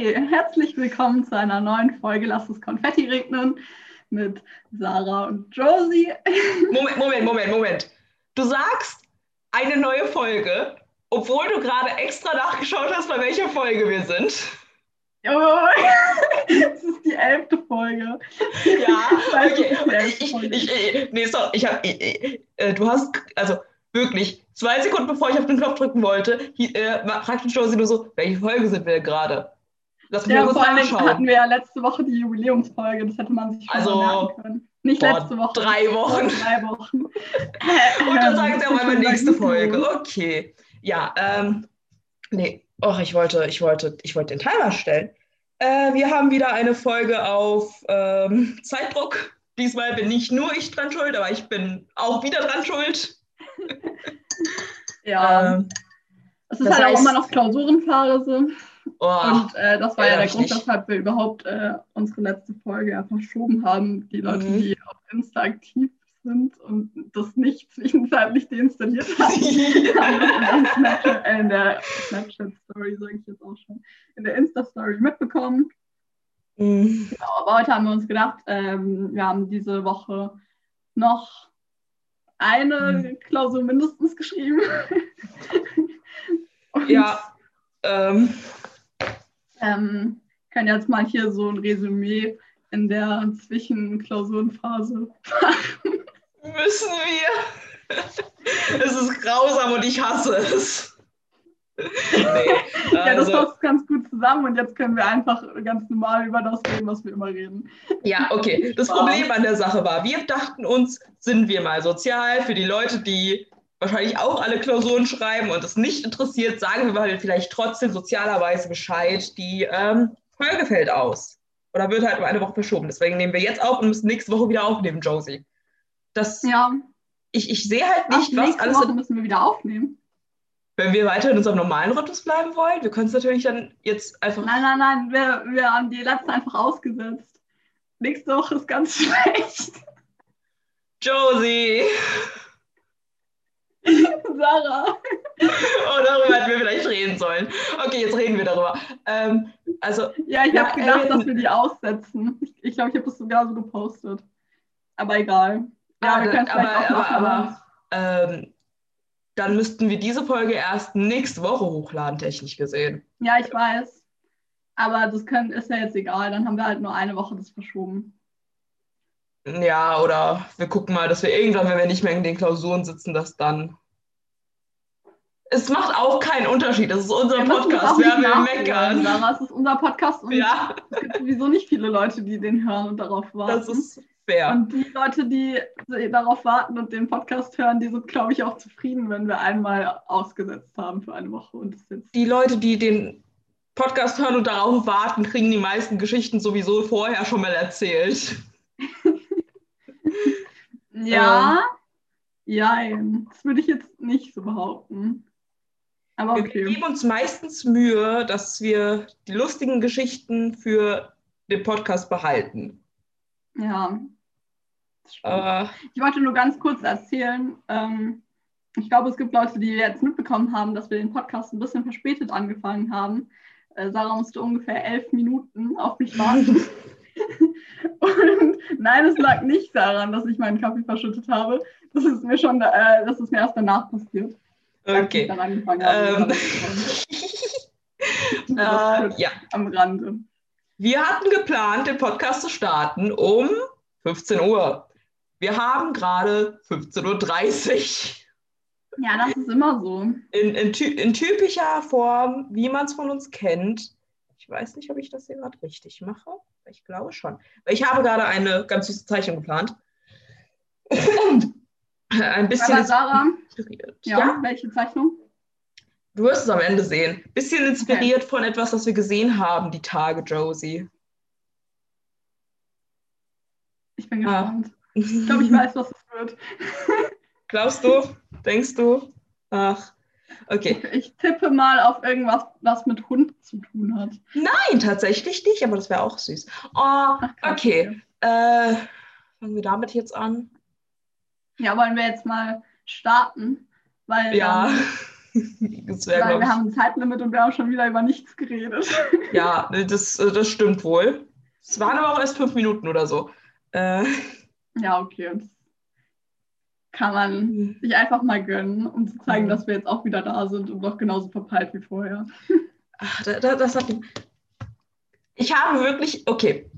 Herzlich willkommen zu einer neuen Folge Lass es Konfetti regnen mit Sarah und Josie. Moment, Moment, Moment, Moment. Du sagst eine neue Folge, obwohl du gerade extra nachgeschaut hast, bei welcher Folge wir sind. Oh, das ist die elfte Folge. Ja, okay. Ich, ich, ich, nee, sorry, ich hab, äh, du hast, also wirklich, zwei Sekunden bevor ich auf den Knopf drücken wollte, äh, fragte Josie nur so, welche Folge sind wir gerade? Lass ja, vor allem hatten wir ja letzte Woche die Jubiläumsfolge, das hätte man sich schon also, merken können. Nicht letzte Woche. Drei Wochen. Drei Wochen. Und dann sagen sie auch einmal nächste Folge. Okay. Ja, ähm, nee. Och, ich wollte, ich wollte, ich wollte den Timer stellen. Äh, wir haben wieder eine Folge auf ähm, Zeitdruck. Diesmal bin nicht nur ich dran schuld, aber ich bin auch wieder dran schuld. ja. Ähm, es ist halt heißt, auch immer noch Klausurenphase. Oh, und äh, das war ja, der Grund, weshalb wir überhaupt äh, unsere letzte Folge ja verschoben haben. Die Leute, mhm. die auf Insta aktiv sind und das nicht zwischenzeitlich deinstalliert haben, haben das in der, Snapchat, äh, in der Snapchat-Story, sage ich jetzt auch schon, in der Insta-Story mitbekommen. Mhm. Genau, aber heute haben wir uns gedacht, ähm, wir haben diese Woche noch eine mhm. Klausur mindestens geschrieben. ja. Ähm, ähm, kann jetzt mal hier so ein Resümee in der Zwischenklausurenphase machen. Müssen wir? Es ist grausam und ich hasse es. Nee, ja, das also, passt ganz gut zusammen und jetzt können wir einfach ganz normal über das reden, was wir immer reden. Ja, okay. Das Problem an der Sache war, wir dachten uns, sind wir mal sozial für die Leute, die wahrscheinlich auch alle Klausuren schreiben und es nicht interessiert, sagen wir mal vielleicht trotzdem sozialerweise Bescheid, die ähm, Folge fällt aus. Oder wird halt um eine Woche verschoben. Deswegen nehmen wir jetzt auf und müssen nächste Woche wieder aufnehmen, Josie. Das, ja. Ich, ich sehe halt nicht, Ach, was alles. Woche müssen wir wieder aufnehmen. Wenn wir weiter in unserem normalen Rhythmus bleiben wollen, wir können es natürlich dann jetzt einfach. Nein, nein, nein, wir, wir haben die letzte einfach ausgesetzt. Nächste Woche ist ganz schlecht. Josie! Sarah. Oh, darüber hätten wir vielleicht reden sollen. Okay, jetzt reden wir darüber. Ähm, also, ja, ich habe gedacht, äh, dass wir die aussetzen. Ich glaube, ich, habe das sogar so gepostet. Aber egal. Ja, ah, wir können es aber, aber, machen, aber, aber ähm, dann müssten wir diese Folge erst nächste Woche hochladen, technisch gesehen. Ja, ich weiß. Aber das können, ist ja jetzt egal. Dann haben wir halt nur eine Woche das verschoben. Ja, oder wir gucken mal, dass wir irgendwann, wenn wir nicht mehr in den Klausuren sitzen, das dann. Es macht auch keinen Unterschied. Das ist unser wir Podcast. Wir haben meckern. Sarah, es ist unser Podcast und ja. es gibt sowieso nicht viele Leute, die den hören und darauf warten. Das ist fair. Und die Leute, die darauf warten und den Podcast hören, die sind, glaube ich, auch zufrieden, wenn wir einmal ausgesetzt haben für eine Woche. Und die Leute, die den Podcast hören und darauf warten, kriegen die meisten Geschichten sowieso vorher schon mal erzählt. Ja, ähm, ja, das würde ich jetzt nicht so behaupten. Aber okay. Wir geben uns meistens Mühe, dass wir die lustigen Geschichten für den Podcast behalten. Ja. Äh, ich wollte nur ganz kurz erzählen. Ähm, ich glaube, es gibt Leute, die jetzt mitbekommen haben, dass wir den Podcast ein bisschen verspätet angefangen haben. Äh, Sarah musste ungefähr elf Minuten auf mich warten. Und nein, es lag nicht daran, dass ich meinen Kaffee verschüttet habe. Das ist mir schon, äh, das ist mir erst danach passiert. Okay. Ähm. äh, ja. Am Rande. Wir hatten geplant, den Podcast zu starten um 15 Uhr. Wir haben gerade 15.30 Uhr. Ja, das ist immer so. In, in, in typischer Form, wie man es von uns kennt. Ich weiß nicht, ob ich das hier gerade richtig mache. Ich glaube schon. Ich habe gerade eine ganz süße Zeichnung geplant. Ein bisschen. Aber Sarah, ja, ja, welche Zeichnung? Du wirst es am Ende sehen. Bisschen inspiriert okay. von etwas, das wir gesehen haben, die Tage, Josie. Ich bin ah. gespannt. Ah. Ich glaube, ich weiß, was es wird. Glaubst du? Denkst du? Ach. Okay. Ich tippe mal auf irgendwas, was mit Hund zu tun hat. Nein, tatsächlich nicht, aber das wäre auch süß. Oh, okay. Äh, fangen wir damit jetzt an? Ja, wollen wir jetzt mal starten? Weil ja. wär, Weil wir haben ein Zeitlimit und wir haben schon wieder über nichts geredet. Ja, das, das stimmt wohl. Es waren aber auch erst fünf Minuten oder so. Äh, ja, okay. Das kann man sich einfach mal gönnen, um zu zeigen, dass wir jetzt auch wieder da sind und noch genauso verpeilt wie vorher. Ach, das, das hat. Ich habe wirklich, okay.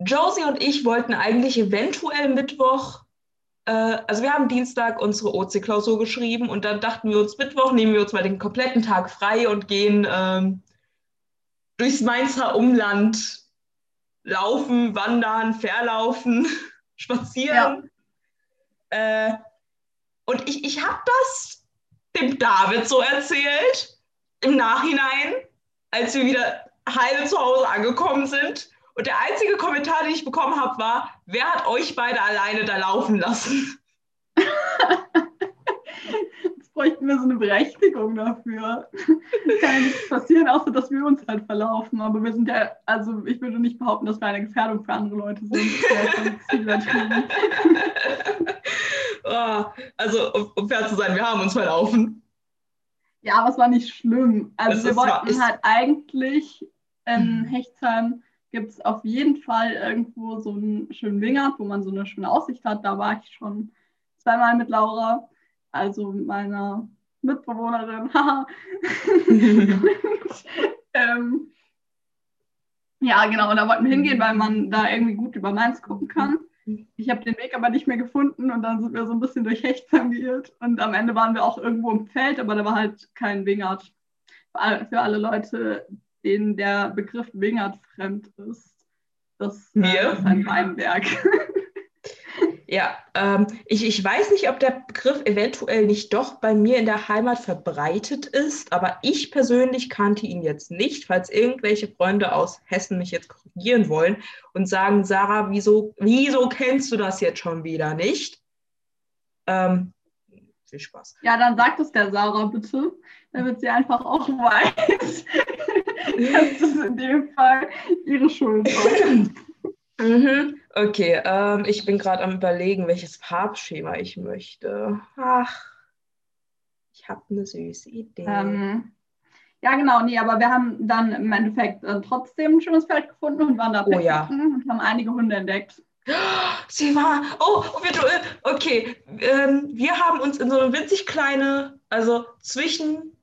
Josie und ich wollten eigentlich eventuell Mittwoch, äh, also wir haben Dienstag unsere OC-Klausur geschrieben und dann dachten wir uns, Mittwoch nehmen wir uns mal den kompletten Tag frei und gehen ähm, durchs Mainzer Umland laufen, wandern, verlaufen, spazieren. Ja. Äh, und ich, ich habe das dem David so erzählt im Nachhinein, als wir wieder heile zu Hause angekommen sind. Und der einzige Kommentar, den ich bekommen habe, war, wer hat euch beide alleine da laufen lassen? Bräuchten wir so eine Berechtigung dafür. Kann nichts passieren, außer dass wir uns halt verlaufen. Aber wir sind ja, also ich würde nicht behaupten, dass wir eine Gefährdung für andere Leute sind. oh, also, um, um fair zu sein, wir haben uns verlaufen. Ja, aber es war nicht schlimm. Also es wir wollten halt eigentlich in Hechtsheim gibt es auf jeden Fall irgendwo so einen schönen Wingert, wo man so eine schöne Aussicht hat. Da war ich schon zweimal mit Laura, also meiner Mitbewohnerin. ähm, ja, genau, und da wollten wir hingehen, weil man da irgendwie gut über Mainz gucken kann. Ich habe den Weg aber nicht mehr gefunden und dann sind wir so ein bisschen durch Hechtsheim geirrt und am Ende waren wir auch irgendwo im Feld, aber da war halt kein Wingert. Für alle Leute, denen der Begriff Wingert fremd ist. Das Mir? ist ein Weinberg. Ja, ähm, ich, ich weiß nicht, ob der Begriff eventuell nicht doch bei mir in der Heimat verbreitet ist, aber ich persönlich kannte ihn jetzt nicht. Falls irgendwelche Freunde aus Hessen mich jetzt korrigieren wollen und sagen, Sarah, wieso, wieso kennst du das jetzt schon wieder nicht? Ähm, viel Spaß. Ja, dann sagt es der Sarah bitte, damit sie einfach auch weiß, dass das in dem Fall ihre Schuld war. Mhm. Okay, ähm, ich bin gerade am überlegen, welches Farbschema ich möchte. Ach, ich habe eine süße Idee. Ähm, ja, genau, nee, aber wir haben dann im Endeffekt äh, trotzdem ein schönes Feld gefunden und waren da oh, ja. und haben einige Hunde entdeckt. Sie war, oh, okay, ähm, wir haben uns in so eine winzig kleine, also zwischen,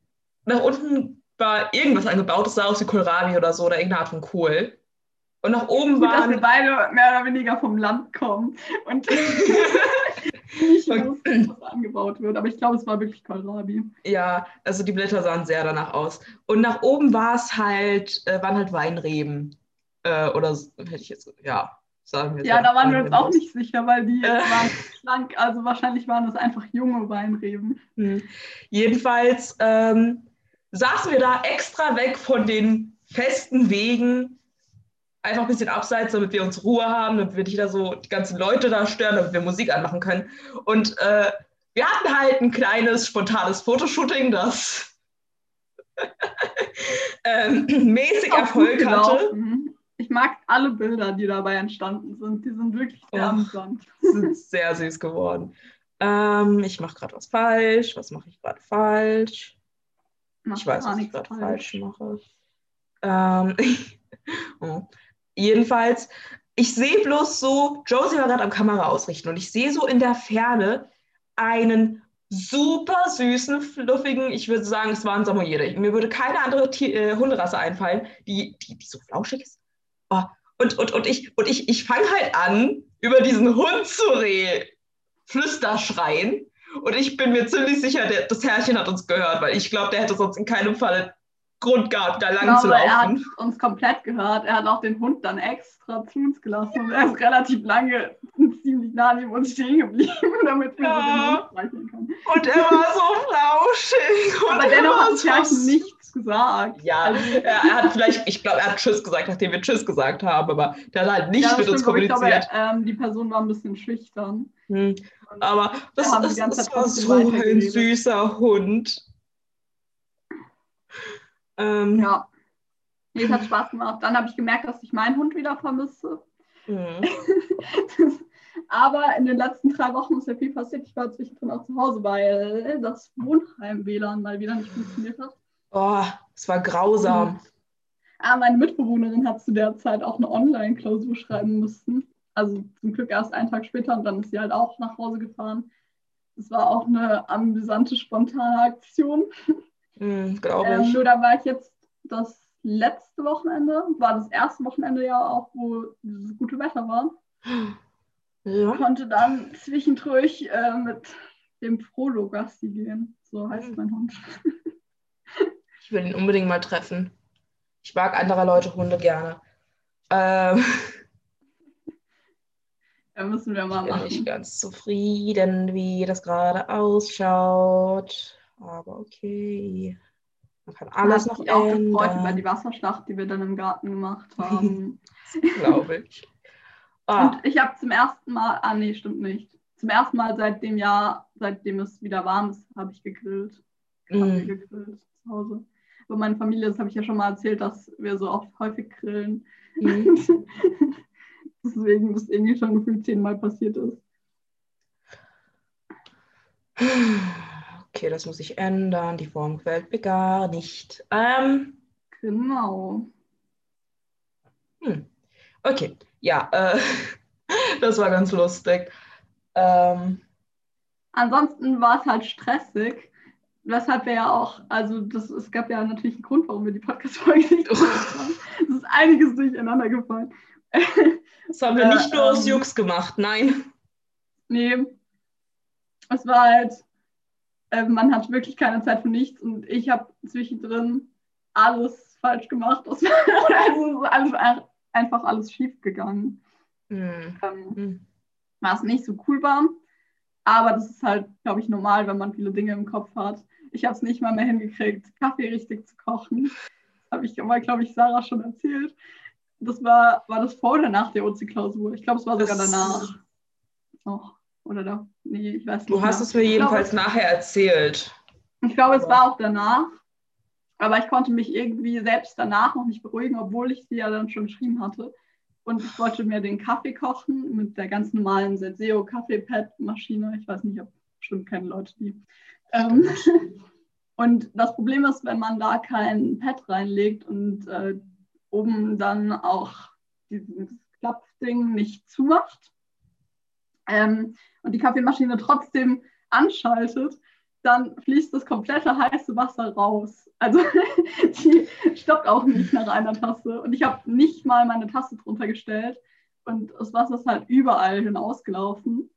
nach unten war irgendwas angebaut, das sah aus wie Kohlrabi oder so, oder irgendeine Art von Kohl. Und nach oben Gut, waren. Dass wir beide mehr oder weniger vom Land kommen und nicht wussten, was angebaut wird. Aber ich glaube, es war wirklich Kohlrabi. Ja, also die Blätter sahen sehr danach aus. Und nach oben war es halt, äh, waren halt Weinreben. Äh, oder hätte ich jetzt, ja, sagen wir Ja, da waren wir uns auch nicht sicher, weil die waren schlank. Also wahrscheinlich waren das einfach junge Weinreben. Hm. Jedenfalls ähm, saßen wir da extra weg von den festen Wegen einfach ein bisschen abseits, damit wir uns Ruhe haben, damit wir nicht da so die ganzen Leute da stören, damit wir Musik anmachen können. Und äh, wir hatten halt ein kleines, spontanes Fotoshooting, das ähm, mäßig Erfolg hatte. Ich mag alle Bilder, die dabei entstanden sind. Die sind wirklich sehr amüsant. sind sehr süß geworden. Ähm, ich mache gerade was falsch. Was mache ich gerade falsch? Mach ich weiß, was ich gerade falsch. falsch mache. Ähm, oh. Jedenfalls, ich sehe bloß so, Josie war gerade am Kamera ausrichten und ich sehe so in der Ferne einen super süßen, fluffigen, ich würde sagen, es war ein Samoyede. Mir würde keine andere Tier, äh, Hunderasse einfallen, die, die, die so flauschig ist. Oh, und, und, und ich, und ich, ich fange halt an, über diesen Hund zu re flüsterschreien. Und ich bin mir ziemlich sicher, der, das Herrchen hat uns gehört, weil ich glaube, der hätte sonst in keinem Fall Grund gehabt, da lang glaube, zu laufen. Er hat uns komplett gehört. Er hat auch den Hund dann extra zu uns gelassen und er ist relativ lange ziemlich nah neben uns stehen geblieben, damit wir ja. so den Hund streichen können. Und er war so flauschig. Aber dennoch hat Tschechien nichts gesagt. Ja, also, er, hat vielleicht, ich glaube, er hat Tschüss gesagt, nachdem wir Tschüss gesagt haben, aber der hat halt nicht ja, mit stimmt, uns kommuniziert. Ich glaube, ähm, die Person war ein bisschen schüchtern. Hm. Aber das, ist, das war so ein süßer Hund. Ähm, ja. Nee, es hat Spaß gemacht. Dann habe ich gemerkt, dass ich meinen Hund wieder vermisse. Mhm. Aber in den letzten drei Wochen ist ja viel passiert. Ich war zwischendrin auch zu Hause, weil das Wohnheim-WLAN mal wieder nicht funktioniert hat. Oh, es war grausam. Und, ah, meine Mitbewohnerin hat zu der Zeit auch eine Online-Klausur schreiben müssen. Also zum Glück erst einen Tag später und dann ist sie halt auch nach Hause gefahren. Das war auch eine amüsante, spontane Aktion. Mm, Glaube ähm, ich. Ähm, nur da war ich jetzt das letzte Wochenende, war das erste Wochenende ja auch, wo dieses gute Wetter war. Ja. Konnte dann zwischendurch äh, mit dem Frodo Gasti gehen. So heißt mhm. mein Hund. ich will ihn unbedingt mal treffen. Ich mag andere Leute Hunde gerne. Ähm. Ja, müssen wir mal ich bin machen. nicht ganz zufrieden, wie das gerade ausschaut. Aber okay. Man kann alles noch auch ändern. gefreut über die Wasserschlacht, die wir dann im Garten gemacht haben. Glaube ich. Ah. Und ich habe zum ersten Mal, ah nee, stimmt nicht. Zum ersten Mal seit dem Jahr, seitdem es wieder warm ist, habe ich gegrillt. Mm. Haben wir gegrillt zu Hause. Aber meine Familie, das habe ich ja schon mal erzählt, dass wir so oft häufig grillen. Mm. Deswegen das irgendwie schon gefühlt zehnmal passiert ist. Okay, das muss ich ändern. Die Form gefällt mir gar nicht. Ähm, genau. Hm. Okay, ja, äh, das war ganz lustig. Ähm, Ansonsten war es halt stressig, weshalb wir ja auch, also das, es gab ja natürlich einen Grund, warum wir die Podcast-Folge nicht gemacht haben. Es ist einiges durcheinander gefallen. Das haben wir nicht nur aus ähm, Jux gemacht, nein. Nee. Es war halt, äh, man hat wirklich keine Zeit für nichts und ich habe zwischendrin alles falsch gemacht. Es also ist alles, einfach alles schief gegangen. Mhm. Ähm, hm. was nicht so cool war. Aber das ist halt, glaube ich, normal, wenn man viele Dinge im Kopf hat. Ich habe es nicht mal mehr hingekriegt, Kaffee richtig zu kochen. Das habe ich aber, glaube ich, Sarah schon erzählt. Das war, war das vor oder nach der OC-Klausur? Ich glaube, es war sogar das danach. Noch. Oder da? Nee, ich weiß nicht. Du hast mehr. es mir jedenfalls glaube, nachher erzählt. Ich glaube, es war auch danach. Aber ich konnte mich irgendwie selbst danach noch nicht beruhigen, obwohl ich sie ja dann schon geschrieben hatte. Und ich wollte mir den Kaffee kochen mit der ganz normalen Senseo Kaffeepad-Maschine. Ich weiß nicht, ob bestimmt keine Leute die. Ähm, und das Problem ist, wenn man da kein Pad reinlegt und äh, oben dann auch dieses Klappding nicht zumacht ähm, und die Kaffeemaschine trotzdem anschaltet, dann fließt das komplette heiße Wasser raus. Also die stoppt auch nicht nach einer Tasse. Und ich habe nicht mal meine Tasse drunter gestellt und das Wasser ist halt überall hinausgelaufen.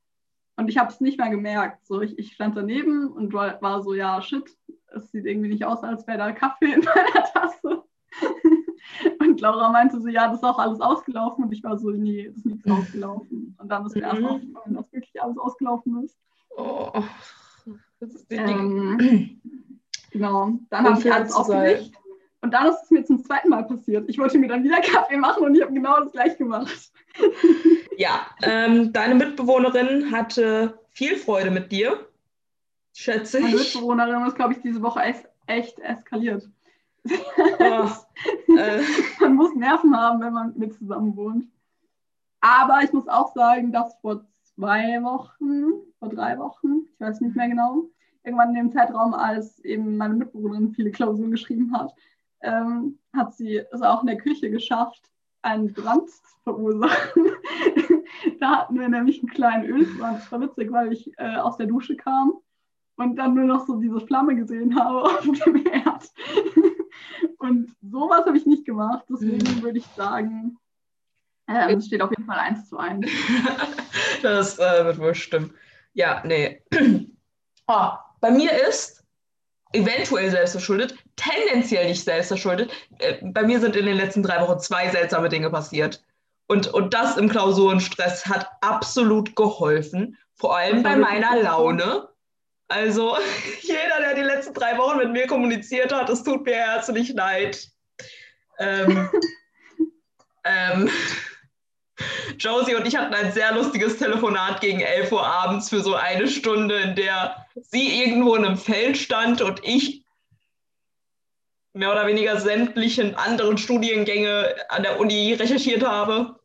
Und ich habe es nicht mehr gemerkt. So, ich, ich stand daneben und war, so, ja, shit, es sieht irgendwie nicht aus, als wäre da Kaffee in meiner Tasse. Und Laura meinte so, ja, das ist auch alles ausgelaufen. Und ich war so, nee, das ist nichts mhm. ausgelaufen. Und dann ist mir mhm. erst aufgefallen, dass wirklich alles ausgelaufen ist. Oh, das ist ähm, Genau, dann habe ich alles aufgelegt. Und dann ist es mir zum zweiten Mal passiert. Ich wollte mir dann wieder Kaffee machen und ich habe genau das gleich gemacht. Ja, ähm, deine Mitbewohnerin hatte viel Freude mit dir, schätze ich. Meine Mitbewohnerin ist, glaube ich, diese Woche echt eskaliert. Oh, äh. man muss Nerven haben, wenn man mit zusammen wohnt. Aber ich muss auch sagen, dass vor zwei Wochen, vor drei Wochen, ich weiß nicht mehr genau, irgendwann in dem Zeitraum, als eben meine Mitbewohnerin viele Klausuren geschrieben hat, ähm, hat sie es auch in der Küche geschafft, einen Brand zu verursachen. da hatten wir nämlich einen kleinen Ölbrand. Das war witzig, weil ich äh, aus der Dusche kam und dann nur noch so diese Flamme gesehen habe auf dem Herd. Und sowas habe ich nicht gemacht. Deswegen mhm. würde ich sagen, äh, es steht auf jeden Fall eins zu eins. das äh, wird wohl stimmen. Ja, nee. oh, bei mir ist eventuell selbstverschuldet, tendenziell nicht selbstverschuldet. Äh, bei mir sind in den letzten drei Wochen zwei seltsame Dinge passiert. Und, und das im Klausurenstress hat absolut geholfen. Vor allem bei meiner Laune. Also jeder, der die letzten drei Wochen mit mir kommuniziert hat, es tut mir herzlich leid. Ähm, ähm, Josie und ich hatten ein sehr lustiges Telefonat gegen 11 Uhr abends für so eine Stunde, in der sie irgendwo in einem Feld stand und ich mehr oder weniger sämtlichen anderen Studiengänge an der Uni recherchiert habe.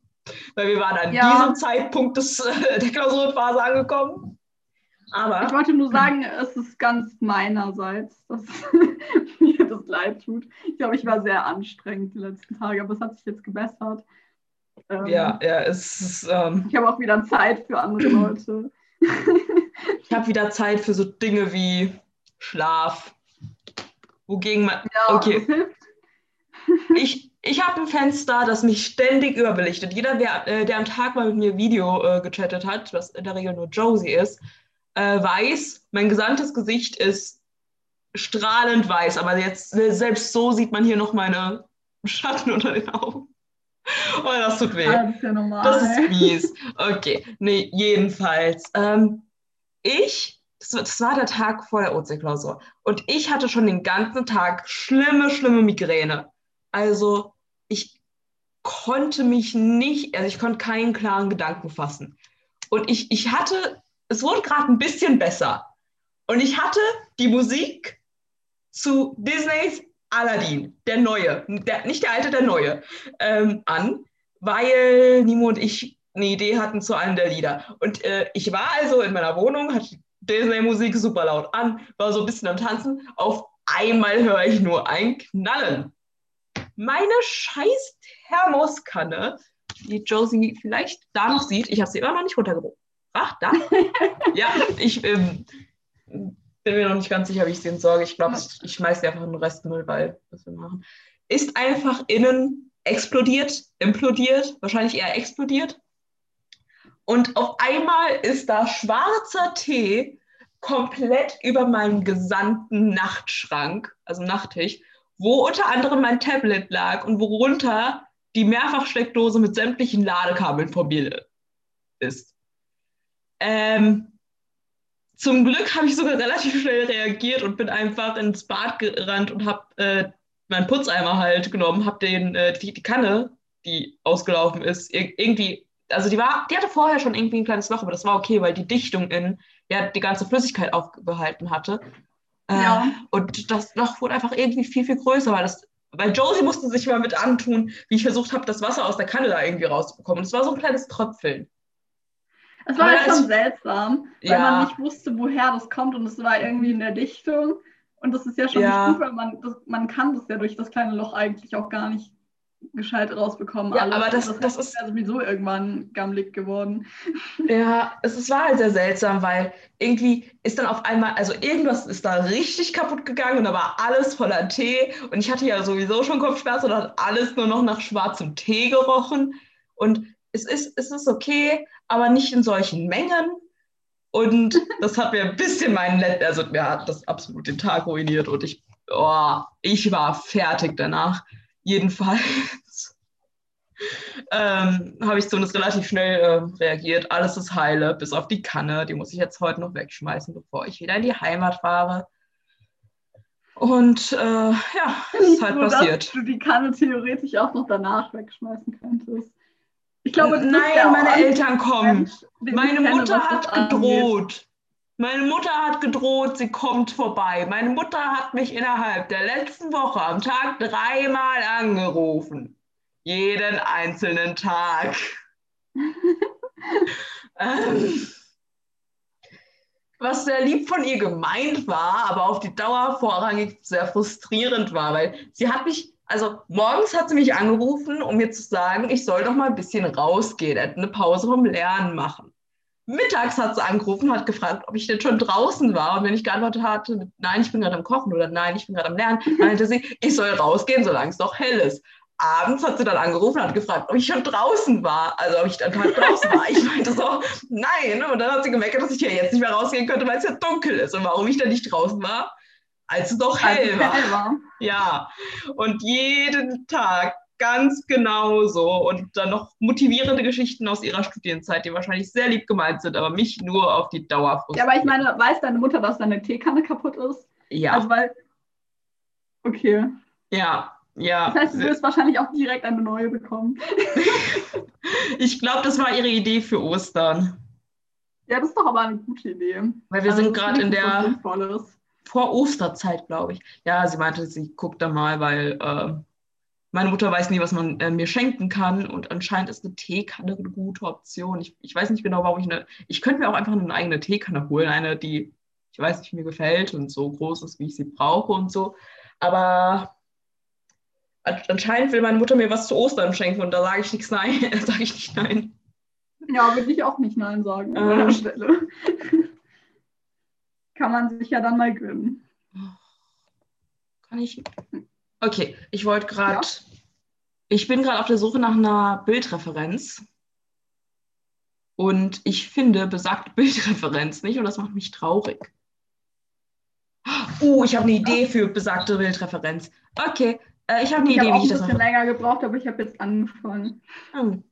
weil wir waren an ja. diesem Zeitpunkt des, äh, der Klausurenphase angekommen. Aber, ich wollte nur sagen, es ist ganz meinerseits, dass mir das leid tut. Ich glaube, ich war sehr anstrengend die letzten Tage, aber es hat sich jetzt gebessert. Ähm, ja, ja, es ist. Ähm, ich habe auch wieder Zeit für andere Leute. ich habe wieder Zeit für so Dinge wie Schlaf. Wogegen man. Ja, okay. ich ich habe ein Fenster, das mich ständig überbelichtet. Jeder, der, äh, der am Tag mal mit mir Video äh, gechattet hat, was in der Regel nur Josie ist, äh, weiß, mein gesamtes Gesicht ist strahlend weiß, aber jetzt äh, selbst so sieht man hier noch meine Schatten unter den Augen. Oh, das tut weh. Das ist ja normal. Das ist mies. Okay, nee, jedenfalls. Ähm, ich, das, das, war der Tag vor der OC-Klausur und ich hatte schon den ganzen Tag schlimme, schlimme Migräne. Also ich konnte mich nicht, also ich konnte keinen klaren Gedanken fassen. Und ich, ich hatte es wurde gerade ein bisschen besser. Und ich hatte die Musik zu Disneys Aladdin, der neue, der, nicht der alte, der neue, ähm, an, weil Nimo und ich eine Idee hatten zu einem der Lieder. Und äh, ich war also in meiner Wohnung, hatte Disney-Musik super laut an, war so ein bisschen am Tanzen. Auf einmal höre ich nur ein Knallen. Meine scheiß Thermoskanne, die Josie vielleicht da noch sieht, ich habe sie immer noch nicht runtergebrochen. Ach, da? ja, ich ähm, bin mir noch nicht ganz sicher, wie ich sie entsorge. Ich glaube, ich, ich schmeiße sie einfach in den Restmüll, weil was wir machen. Ist einfach innen explodiert, implodiert, wahrscheinlich eher explodiert. Und auf einmal ist da schwarzer Tee komplett über meinen gesamten Nachtschrank, also Nachttisch, wo unter anderem mein Tablet lag und worunter die Mehrfachsteckdose mit sämtlichen Ladekabeln vor mir ist. Ähm, zum Glück habe ich sogar relativ schnell reagiert und bin einfach ins Bad gerannt und habe äh, meinen Putzeimer halt genommen, habe den äh, die, die, Kanne, die ausgelaufen ist, ir irgendwie, also die war, die hatte vorher schon irgendwie ein kleines Loch, aber das war okay, weil die Dichtung in ja die ganze Flüssigkeit aufgehalten hatte. Äh, ja. Und das Loch wurde einfach irgendwie viel viel größer, weil das weil Josie musste sich mal mit antun, wie ich versucht habe, das Wasser aus der Kanne da irgendwie rauszubekommen. Und es war so ein kleines Tröpfeln. Es war halt schon seltsam, weil ja. man nicht wusste, woher das kommt und es war irgendwie in der Dichtung. Und das ist ja schon ja. nicht gut, weil man, das, man kann das ja durch das kleine Loch eigentlich auch gar nicht gescheit rausbekommen. Ja, alles. aber das, das, das ist ja sowieso irgendwann gammelig geworden. Ja, es, es war halt sehr seltsam, weil irgendwie ist dann auf einmal, also irgendwas ist da richtig kaputt gegangen und da war alles voller Tee und ich hatte ja sowieso schon Kopfschmerzen und hat alles nur noch nach schwarzem Tee gerochen und es ist, es ist okay, aber nicht in solchen Mengen. Und das hat mir ein bisschen meinen, Let also mir hat das absolut den Tag ruiniert und ich, oh, ich war fertig danach. Jedenfalls ähm, habe ich zumindest relativ schnell äh, reagiert. Alles ist heile, bis auf die Kanne. Die muss ich jetzt heute noch wegschmeißen, bevor ich wieder in die Heimat fahre. Und äh, ja, ist halt so, passiert. Dass du die Kanne theoretisch auch noch danach wegschmeißen könntest. Ich glaube, nein, meine Eltern kommen. Meine Mutter hat gedroht. Meine Mutter hat gedroht, sie kommt vorbei. Meine Mutter hat mich innerhalb der letzten Woche am Tag dreimal angerufen. Jeden einzelnen Tag. ähm, was sehr lieb von ihr gemeint war, aber auf die Dauer vorrangig sehr frustrierend war, weil sie hat mich also morgens hat sie mich angerufen, um mir zu sagen, ich soll doch mal ein bisschen rausgehen, eine Pause vom Lernen machen. Mittags hat sie angerufen, hat gefragt, ob ich denn schon draußen war. Und wenn ich geantwortet hatte, mit, nein, ich bin gerade am Kochen oder nein, ich bin gerade am Lernen, meinte sie, ich soll rausgehen, solange es noch hell ist. Abends hat sie dann angerufen und hat gefragt, ob ich schon draußen war. Also ob ich am Tag draußen war. Ich meinte so, nein. Und dann hat sie gemerkt, dass ich ja jetzt nicht mehr rausgehen könnte, weil es ja dunkel ist. Und warum ich dann nicht draußen war, als es noch hell, war. hell war. Ja, und jeden Tag ganz genau so und dann noch motivierende Geschichten aus ihrer Studienzeit, die wahrscheinlich sehr lieb gemeint sind, aber mich nur auf die Dauer frustrieren. Ja, aber ich meine, weiß deine Mutter, dass deine Teekanne kaputt ist? Ja. Also weil, okay. Ja, ja. Das heißt, du wirst wahrscheinlich auch direkt eine neue bekommen. ich glaube, das war ihre Idee für Ostern. Ja, das ist doch aber eine gute Idee. Weil wir also, sind gerade in der vor Osterzeit, glaube ich. Ja, sie meinte, sie guckt da mal, weil äh, meine Mutter weiß nie, was man äh, mir schenken kann und anscheinend ist eine Teekanne eine gute Option. Ich, ich weiß nicht genau, warum ich eine. Ich könnte mir auch einfach eine eigene Teekanne holen, eine, die ich weiß nicht, mir gefällt und so groß ist, wie ich sie brauche und so. Aber anscheinend will meine Mutter mir was zu Ostern schenken und da sage ich nichts nein, sage ich nicht nein. Ja, würde ich auch nicht nein sagen an der ähm. Stelle. Kann man sich ja dann mal gönnen. Kann ich. Okay, ich wollte gerade. Ja? Ich bin gerade auf der Suche nach einer Bildreferenz. Und ich finde besagte Bildreferenz nicht und das macht mich traurig. Oh, ich habe eine Idee für besagte Bildreferenz. Okay, äh, ich habe eine ich Idee, hab wie ich das mache. Ich habe ein bisschen länger gebraucht, aber ich habe jetzt angefangen. Hm.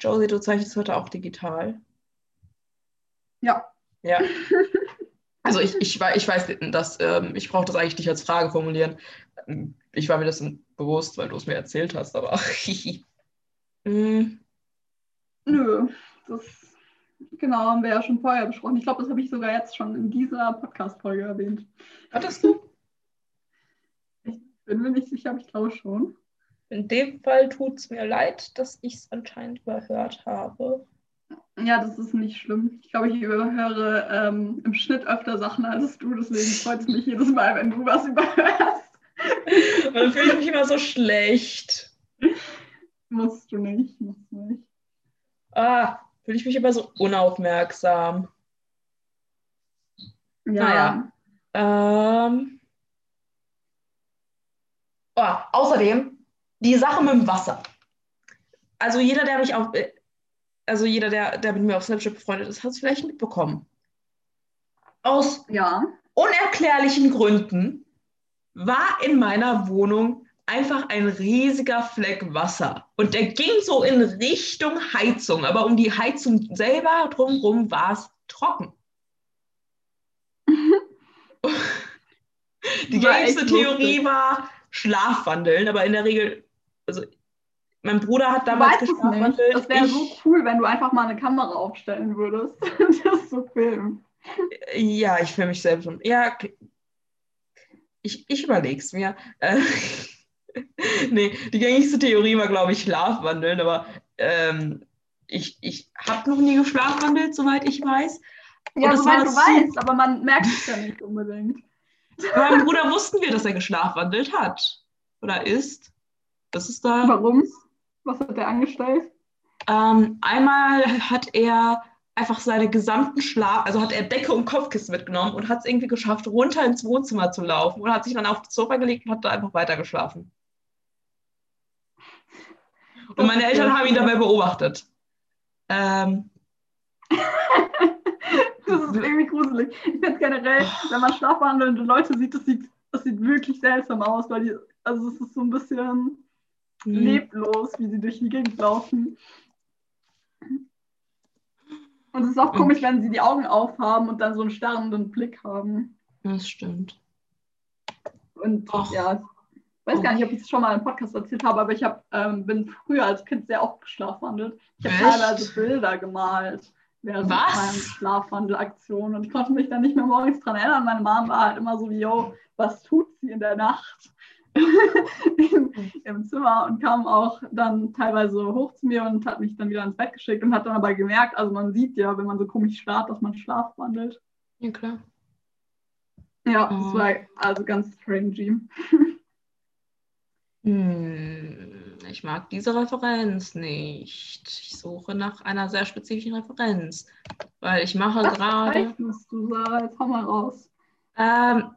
Josie, du zeichnest heute auch digital. Ja. Ja. Also ich, ich, ich weiß, dass ähm, ich brauche das eigentlich nicht als Frage formulieren. Ich war mir das bewusst, weil du es mir erzählt hast, aber. mm. Nö, das genau haben wir ja schon vorher besprochen. Ich glaube, das habe ich sogar jetzt schon in dieser Podcast-Folge erwähnt. Hattest du? Ich bin mir nicht sicher, aber ich glaube schon. In dem Fall tut es mir leid, dass ich es anscheinend überhört habe. Ja, das ist nicht schlimm. Ich glaube, ich überhöre ähm, im Schnitt öfter Sachen als du, deswegen freut es mich jedes Mal, wenn du was überhörst. Dann fühle ich mich immer so schlecht. Musst du nicht, musst du nicht. Ah, fühle ich mich immer so unaufmerksam. Ja. Naja. Ähm. Oh, außerdem, die Sache mit dem Wasser. Also jeder, der mich auf, äh, also jeder, der, der mit mir auf Snapchat befreundet ist, hat es vielleicht mitbekommen. Aus ja. unerklärlichen Gründen war in meiner Wohnung einfach ein riesiger Fleck Wasser. Und der ging so in Richtung Heizung, aber um die Heizung selber drumherum war es trocken. die gängigste Theorie lustig. war Schlafwandeln, aber in der Regel, also mein Bruder hat damals geschlafwandelt. Das wäre so cool, wenn du einfach mal eine Kamera aufstellen würdest. das so filmen. Ja, ich filme mich selbst. Ja, ich, ich überlege es mir. Äh, nee, die gängigste Theorie war, glaube ich, Schlafwandeln, aber ähm, ich, ich habe noch nie geschlafwandelt, soweit ich weiß. Ja, soweit du weißt, aber man merkt es ja nicht unbedingt. Bei meinem Bruder wussten wir, dass er geschlafwandelt hat. Oder ist. Das ist da. Warum? Was hat er angestellt? Ähm, einmal hat er einfach seine gesamten Schlaf, also hat er Decke und Kopfkissen mitgenommen und hat es irgendwie geschafft, runter ins Wohnzimmer zu laufen und hat sich dann auf das Sofa gelegt und hat da einfach weiter geschlafen. Und meine Eltern haben ihn dabei beobachtet. Ähm, das ist irgendwie gruselig. Ich finde es generell, wenn man schlafwandelnde Leute sieht, das sieht, das sieht wirklich seltsam aus, weil die, also es ist so ein bisschen mhm. leblos, wie sie durch die Gegend laufen. Und es ist auch komisch, wenn sie die Augen aufhaben und dann so einen starrenden Blick haben. Das stimmt. Und Och. ja, ich weiß oh. gar nicht, ob ich es schon mal im Podcast erzählt habe, aber ich hab, ähm, bin früher als Kind sehr oft geschlafwandelt. Ich habe teilweise Bilder gemalt während meiner Schlafwandelaktion und ich konnte mich dann nicht mehr morgens dran erinnern. Meine Mom war halt immer so wie, yo, was tut sie in der Nacht? Im, im, Zimmer und kam auch dann teilweise hoch zu mir und hat mich dann wieder ins Bett geschickt und hat dann aber gemerkt, also man sieht ja, wenn man so komisch schlaft, dass man schlafwandelt. Ja, klar. Ja, oh. das war also ganz strange. Hm, ich mag diese Referenz nicht. Ich suche nach einer sehr spezifischen Referenz, weil ich mache gerade. Was du, Sarah? Jetzt hau mal raus. Ähm,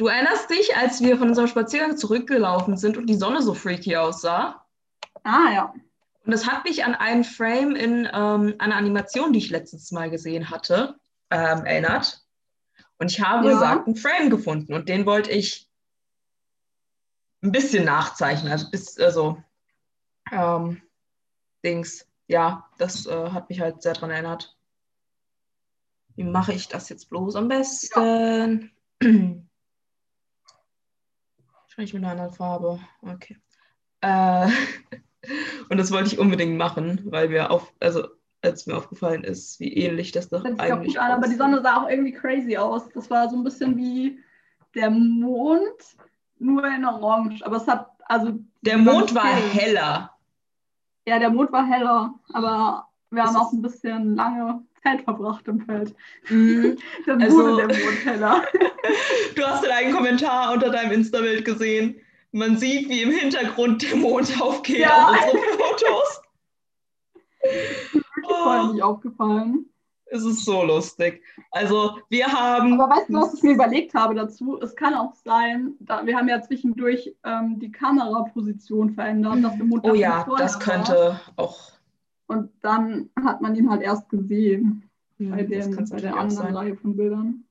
du erinnerst dich, als wir von unserem Spaziergang zurückgelaufen sind und die Sonne so freaky aussah? Ah, ja. Und das hat mich an einen Frame in ähm, einer Animation, die ich letztes Mal gesehen hatte, ähm, erinnert. Und ich habe ja. gesagt, einen Frame gefunden und den wollte ich ein bisschen nachzeichnen. Also bis, also ähm, Dings, ja, das äh, hat mich halt sehr daran erinnert. Wie mache ich das jetzt bloß am besten? Ja. Wahrscheinlich mit einer anderen Farbe. Okay. Äh, und das wollte ich unbedingt machen, weil mir auf, also als mir aufgefallen ist, wie ähnlich das doch das eigentlich ist. Aber die Sonne sah auch irgendwie crazy aus. Das war so ein bisschen wie der Mond, nur in Orange. Aber es hat Also der Mond war heller. Ja, der Mond war heller, aber wir haben auch ein bisschen lange Zeit verbracht im Feld. Mhm. Dann also, wurde der Mond heller. du hast in einem Kommentar unter deinem Insta-Bild gesehen, man sieht, wie im Hintergrund der Mond aufgeht ja. auf unseren Fotos. Ist mir wirklich oh. nicht aufgefallen. Es ist so lustig. Also wir haben. Aber weißt du, was ich mir überlegt habe dazu? Es kann auch sein, da, wir haben ja zwischendurch ähm, die Kameraposition verändert, dass der Mond Oh ja, das könnte war. auch. Und dann hat man ihn halt erst gesehen hm, bei, den, bei der anderen. Reihe von Bildern.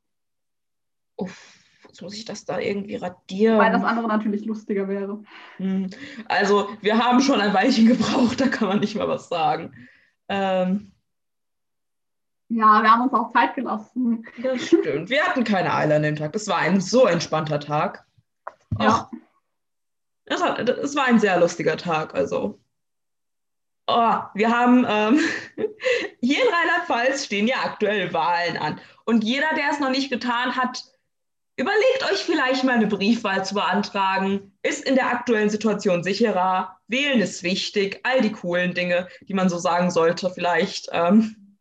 Uff. Jetzt muss ich das da irgendwie radieren. Weil das andere natürlich lustiger wäre. Hm. Also, wir haben schon ein Weilchen gebraucht, da kann man nicht mal was sagen. Ähm, ja, wir haben uns auch Zeit gelassen. Das stimmt. Wir hatten keine Eile an dem Tag. Das war ein so entspannter Tag. Ja. Es war ein sehr lustiger Tag. Also. Oh, wir haben ähm, hier in Rheinland-Pfalz stehen ja aktuell Wahlen an. Und jeder, der es noch nicht getan hat, überlegt euch vielleicht mal eine Briefwahl zu beantragen. Ist in der aktuellen Situation sicherer. Wählen ist wichtig. All die coolen Dinge, die man so sagen sollte, vielleicht. Ähm,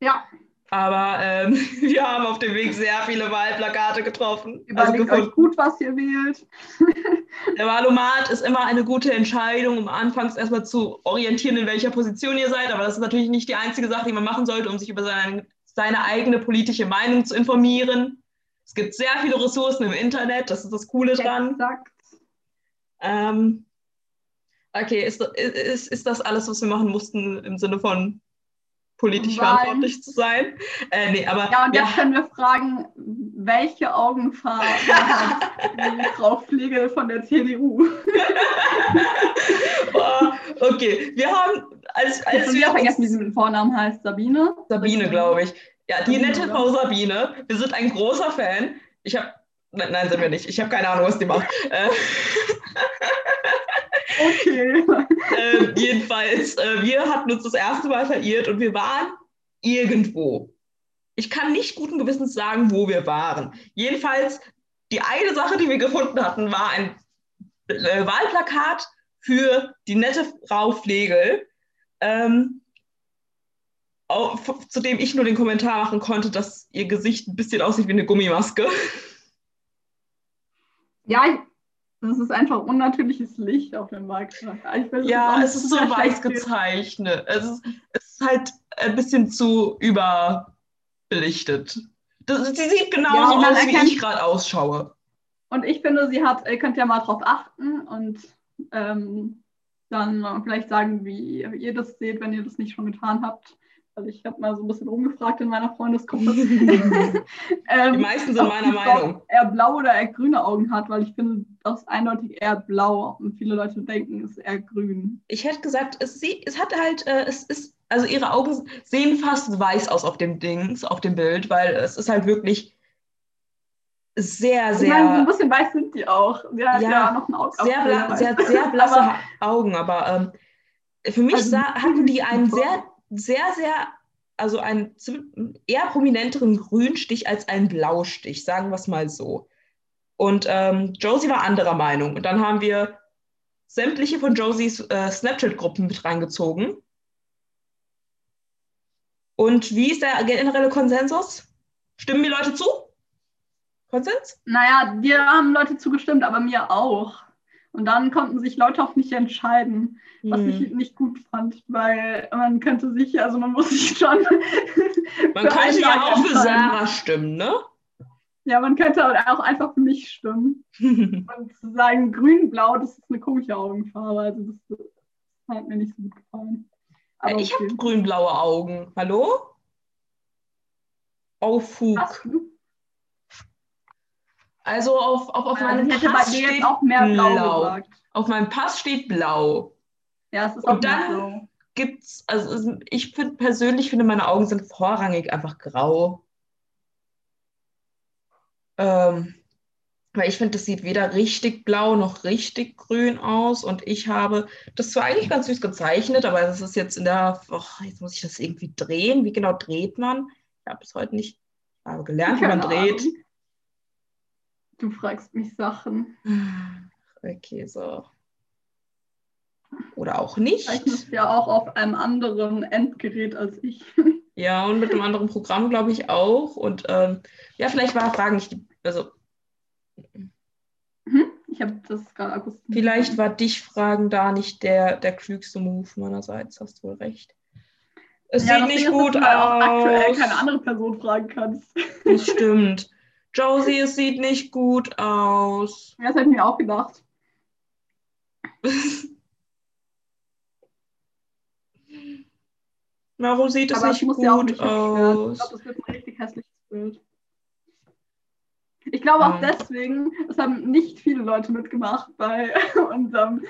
ja. Aber ähm, wir haben auf dem Weg sehr viele Wahlplakate getroffen. Also Überlegt also euch gut, was ihr wählt. Der Wahlomat ist immer eine gute Entscheidung, um anfangs erstmal zu orientieren, in welcher Position ihr seid. Aber das ist natürlich nicht die einzige Sache, die man machen sollte, um sich über seine, seine eigene politische Meinung zu informieren. Es gibt sehr viele Ressourcen im Internet, das ist das Coole dran. Exakt. Ähm, okay, ist, ist, ist das alles, was wir machen mussten im Sinne von politisch Weil, verantwortlich zu sein. Äh, nee, aber, ja, und jetzt ja. können wir fragen, welche Augenfarbe hat die Frau Flegel von der CDU? okay, wir haben, als, als wir... vergessen, wie sie mit Vornamen heißt, Sabine? Sabine, glaube ich. Ja, die Sabine, nette Frau Sabine. Wir sind ein großer Fan. Ich habe... Nein, sind wir nicht. Ich habe keine Ahnung, was die macht. Okay. äh, jedenfalls, äh, wir hatten uns das erste Mal verirrt und wir waren irgendwo. Ich kann nicht guten Gewissens sagen, wo wir waren. Jedenfalls, die eine Sache, die wir gefunden hatten, war ein äh, Wahlplakat für die nette Frau Flegel, ähm, auf, zu dem ich nur den Kommentar machen konnte, dass ihr Gesicht ein bisschen aussieht wie eine Gummimaske. Ja, das ist einfach unnatürliches Licht auf dem Marktplatz. Ja, es ist so weiß gezeichnet. Es ist, es ist halt ein bisschen zu überbelichtet. Das, sie sieht genauso ja, aus, wie ich gerade ausschaue. Und ich finde, sie hat, ihr könnt ja mal drauf achten und ähm, dann vielleicht sagen, wie ihr das seht, wenn ihr das nicht schon getan habt. Also ich habe mal so ein bisschen rumgefragt in meiner Freundesgruppe. ähm, die meisten sind meiner Meinung. Er blaue oder er grüne Augen hat, weil ich finde, das ist eindeutig eher blau und viele Leute denken, es ist eher grün. Ich hätte gesagt, es, es hat halt, äh, es ist, also ihre Augen sehen fast weiß aus auf dem Dings, auf dem Bild, weil es ist halt wirklich sehr, sehr. Ich meine, ein bisschen weiß sind die auch. Sie hat ja, ja noch ein Auge. Sehr, bla, sie hat sehr blasse aber, Augen, aber ähm, für mich also, sah, hatten die einen sehr sehr, sehr, also einen eher prominenteren Grünstich als einen Blaustich, sagen wir es mal so. Und ähm, Josie war anderer Meinung. Und dann haben wir sämtliche von Josies äh, Snapchat-Gruppen mit reingezogen. Und wie ist der generelle Konsensus? Stimmen die Leute zu? Konsens? Naja, wir haben Leute zugestimmt, aber mir auch. Und dann konnten sich Leute auch nicht entscheiden, was hm. ich nicht gut fand, weil man könnte sich, also man muss sich schon. man könnte ja auch für Sarah stimmen, ne? Ja, man könnte auch einfach für mich stimmen. und zu sagen, grün-blau, das ist eine komische Augenfarbe. Also das, hat mir nicht so gut gefallen. Aber ich okay. habe grün-blaue Augen. Hallo? Oh, Fug. Also auf, auf, auf ja, meinem Pass steht auch mehr blau. blau. Auf meinem Pass steht blau. Ja, es ist Und dann blau. gibt's, also ich finde persönlich finde meine Augen sind vorrangig einfach grau. Ähm, weil ich finde, das sieht weder richtig blau noch richtig grün aus. Und ich habe das zwar eigentlich ganz süß gezeichnet, aber das ist jetzt in der, oh, jetzt muss ich das irgendwie drehen. Wie genau dreht man? Ich habe bis heute nicht ich habe gelernt, wie man dreht. Du fragst mich Sachen. Okay, so. oder auch nicht. Zeichnest ja auch auf einem anderen Endgerät als ich. Ja, und mit einem anderen Programm, glaube ich, auch. Und ähm, ja, vielleicht war Fragen nicht, also. Hm? Ich habe das gerade akustisch. Vielleicht war dich Fragen da nicht der, der klügste Move meinerseits, hast du wohl recht. Es ja, sieht nicht gut aus. Auch aktuell keine andere Person fragen kannst. Das stimmt. Josie, es sieht nicht gut aus. Ja, das hätte ich mir auch gedacht. Warum sieht es nicht gut ja nicht aus? Ich glaube, das wird ein richtig hässliches Bild. Ich glaube auch deswegen, es haben nicht viele Leute mitgemacht bei unserem,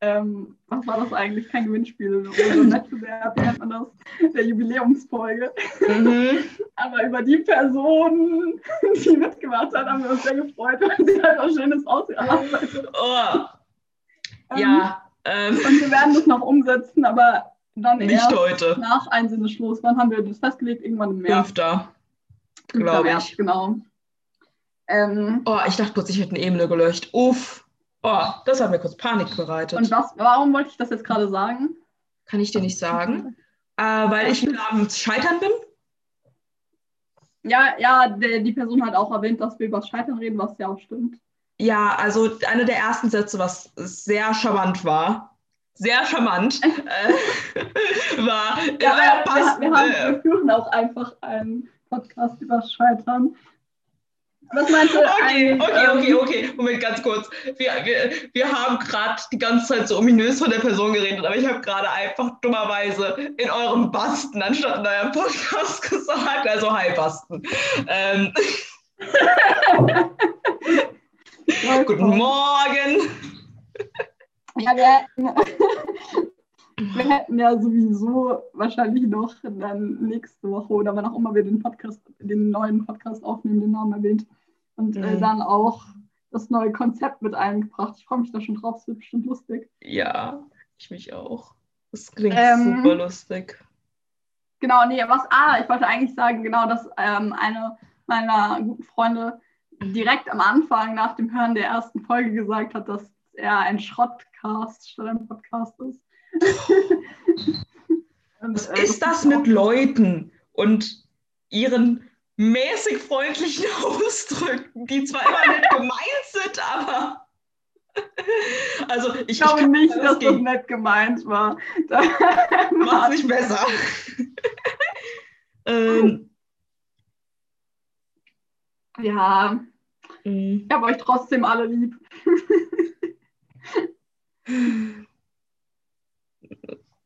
ähm, was war das eigentlich, kein Gewinnspiel, unserem Wettbewerb, nennt man das, der Jubiläumsfolge. Mhm. Aber über die Person, die mitgemacht hat, haben wir uns sehr gefreut, weil sie halt auch schönes ausgearbeitet Oh. Ähm, ja. Ähm, und wir werden das noch umsetzen, aber dann nicht heute. nach Einsinnesschluss. Wann haben wir das festgelegt? Irgendwann im März. Fünfter, glaube ich. Genau. Ähm, oh, ich dachte kurz, ich hätte eine Ebene gelöscht. Uff. Oh, das hat mir kurz Panik bereitet. Und was, warum wollte ich das jetzt gerade sagen? Kann ich dir nicht sagen. Äh, weil ich wieder am Scheitern bin. Ja, ja, der, die Person hat auch erwähnt, dass wir über das Scheitern reden, was ja auch stimmt. Ja, also einer der ersten Sätze, was sehr charmant war, sehr charmant, äh, war. Ja, wir, passt, wir, wir, haben, wir führen auch einfach einen Podcast über Scheitern. Was meinst du? Okay, okay, okay, ähm, okay. Moment, ganz kurz. Wir, wir, wir haben gerade die ganze Zeit so ominös von der Person geredet, aber ich habe gerade einfach dummerweise in eurem Basten anstatt in eurem Podcast gesagt. Also hi Basten. Ähm. Guten Morgen. Ja, wir hätten, wir hätten ja sowieso wahrscheinlich noch dann nächste Woche oder wann auch immer wir den Podcast, den neuen Podcast aufnehmen, den Namen erwähnt, und äh, mhm. äh, dann auch das neue Konzept mit eingebracht. Ich freue mich da schon drauf, es wird bestimmt lustig. Ja, ich mich auch. Das klingt ähm, super lustig. Genau, nee, was, ah, ich wollte eigentlich sagen, genau, dass ähm, eine meiner guten Freunde direkt am Anfang nach dem Hören der ersten Folge gesagt hat, dass er ein Schrottcast statt ein Podcast ist. Was ist das mit Leuten und ihren mäßig freundlichen Ausdrücken, die zwar immer nett gemeint sind, aber. Also ich, ich glaube ich nicht, dass das nett gemeint war. Macht nicht besser. ähm, ja, mhm. ich habe euch trotzdem alle lieb.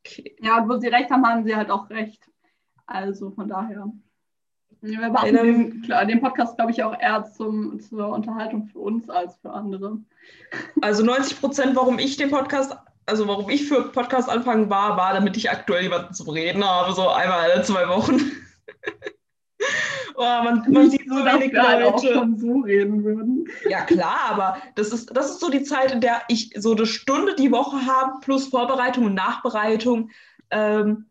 Okay. Ja, und wo sie recht haben, haben sie halt auch recht. Also von daher. Wir machen den, klar, den Podcast, glaube ich, auch eher zum, zur Unterhaltung für uns als für andere. Also 90 Prozent, warum ich den Podcast, also warum ich für Podcast anfangen war, war, damit ich aktuell jemanden zum Reden habe, so einmal alle zwei Wochen. Oh, man, man sieht so wenig Leute. Halt auch schon so reden würden. Ja, klar, aber das ist, das ist so die Zeit, in der ich so eine Stunde die Woche habe, plus Vorbereitung und Nachbereitung. Ähm,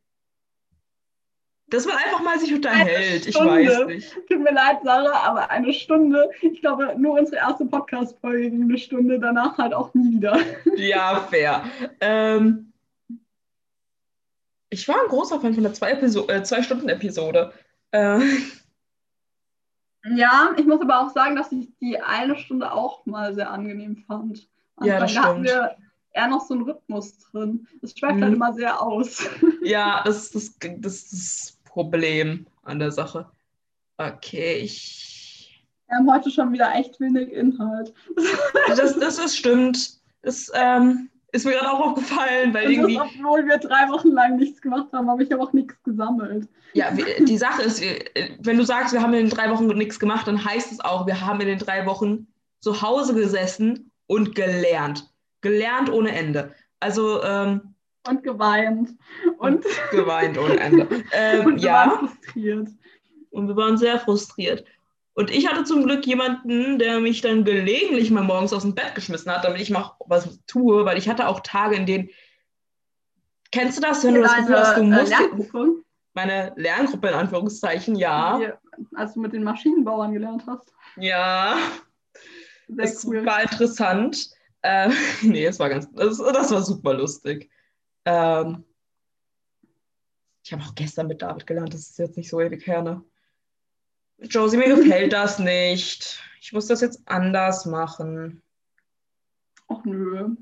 dass man einfach mal sich unterhält. Ich weiß nicht. Tut mir leid, Sarah, aber eine Stunde. Ich glaube, nur unsere erste Podcast-Folge ging eine Stunde, danach halt auch nie wieder. Ja, fair. Ähm, ich war ein großer Fan von der Zwei-Stunden-Episode. Äh, äh. Ja, ich muss aber auch sagen, dass ich die eine Stunde auch mal sehr angenehm fand. Und ja, das da stimmt. wir eher noch so einen Rhythmus drin. Das schweift halt mhm. halt immer sehr aus. Ja, das ist das, das, das Problem an der Sache. Okay, ich. Wir haben heute schon wieder echt wenig Inhalt. Das, das ist stimmt. Das ähm, ist mir gerade auch aufgefallen, weil irgendwie. Das, obwohl wir drei Wochen lang nichts gemacht haben, aber ich habe auch nichts gesammelt. Ja, die Sache ist, wenn du sagst, wir haben in den drei Wochen nichts gemacht, dann heißt es auch, wir haben in den drei Wochen zu Hause gesessen und gelernt. Gelernt ohne Ende. Also ähm, und geweint. Und, und geweint ohne Ende. Ähm, und wir ja. waren frustriert. Und wir waren sehr frustriert. Und ich hatte zum Glück jemanden, der mich dann gelegentlich mal morgens aus dem Bett geschmissen hat, damit ich mal was tue, weil ich hatte auch Tage, in denen. Kennst du das, wenn ja, du das Gefühl hast, du äh, musst. Lerngruppe? Meine Lerngruppe in Anführungszeichen, ja. als du mit den Maschinenbauern gelernt hast. Ja. Sehr das cool. war interessant. Äh, nee, es war ganz. Das, das war super lustig. Ähm, ich habe auch gestern mit David gelernt, das ist jetzt nicht so ewig her, ne? Josie, mir gefällt das nicht. Ich muss das jetzt anders machen. Ach nö.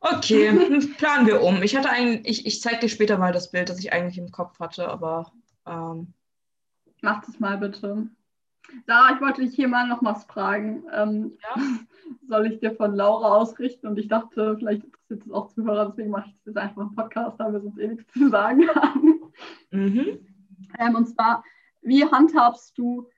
Okay, planen wir um. Ich hatte eigentlich, ich, ich zeige dir später mal das Bild, das ich eigentlich im Kopf hatte, aber. Ähm, Mach das mal bitte. Sarah, ich wollte dich hier mal noch was fragen. Ähm, ja? Soll ich dir von Laura ausrichten? Und ich dachte, vielleicht interessiert es auch Zuhörer, deswegen mache ich das jetzt einfach im Podcast, da wir sonst eh nichts zu sagen haben. Mhm. Ähm, und zwar, wie handhabst du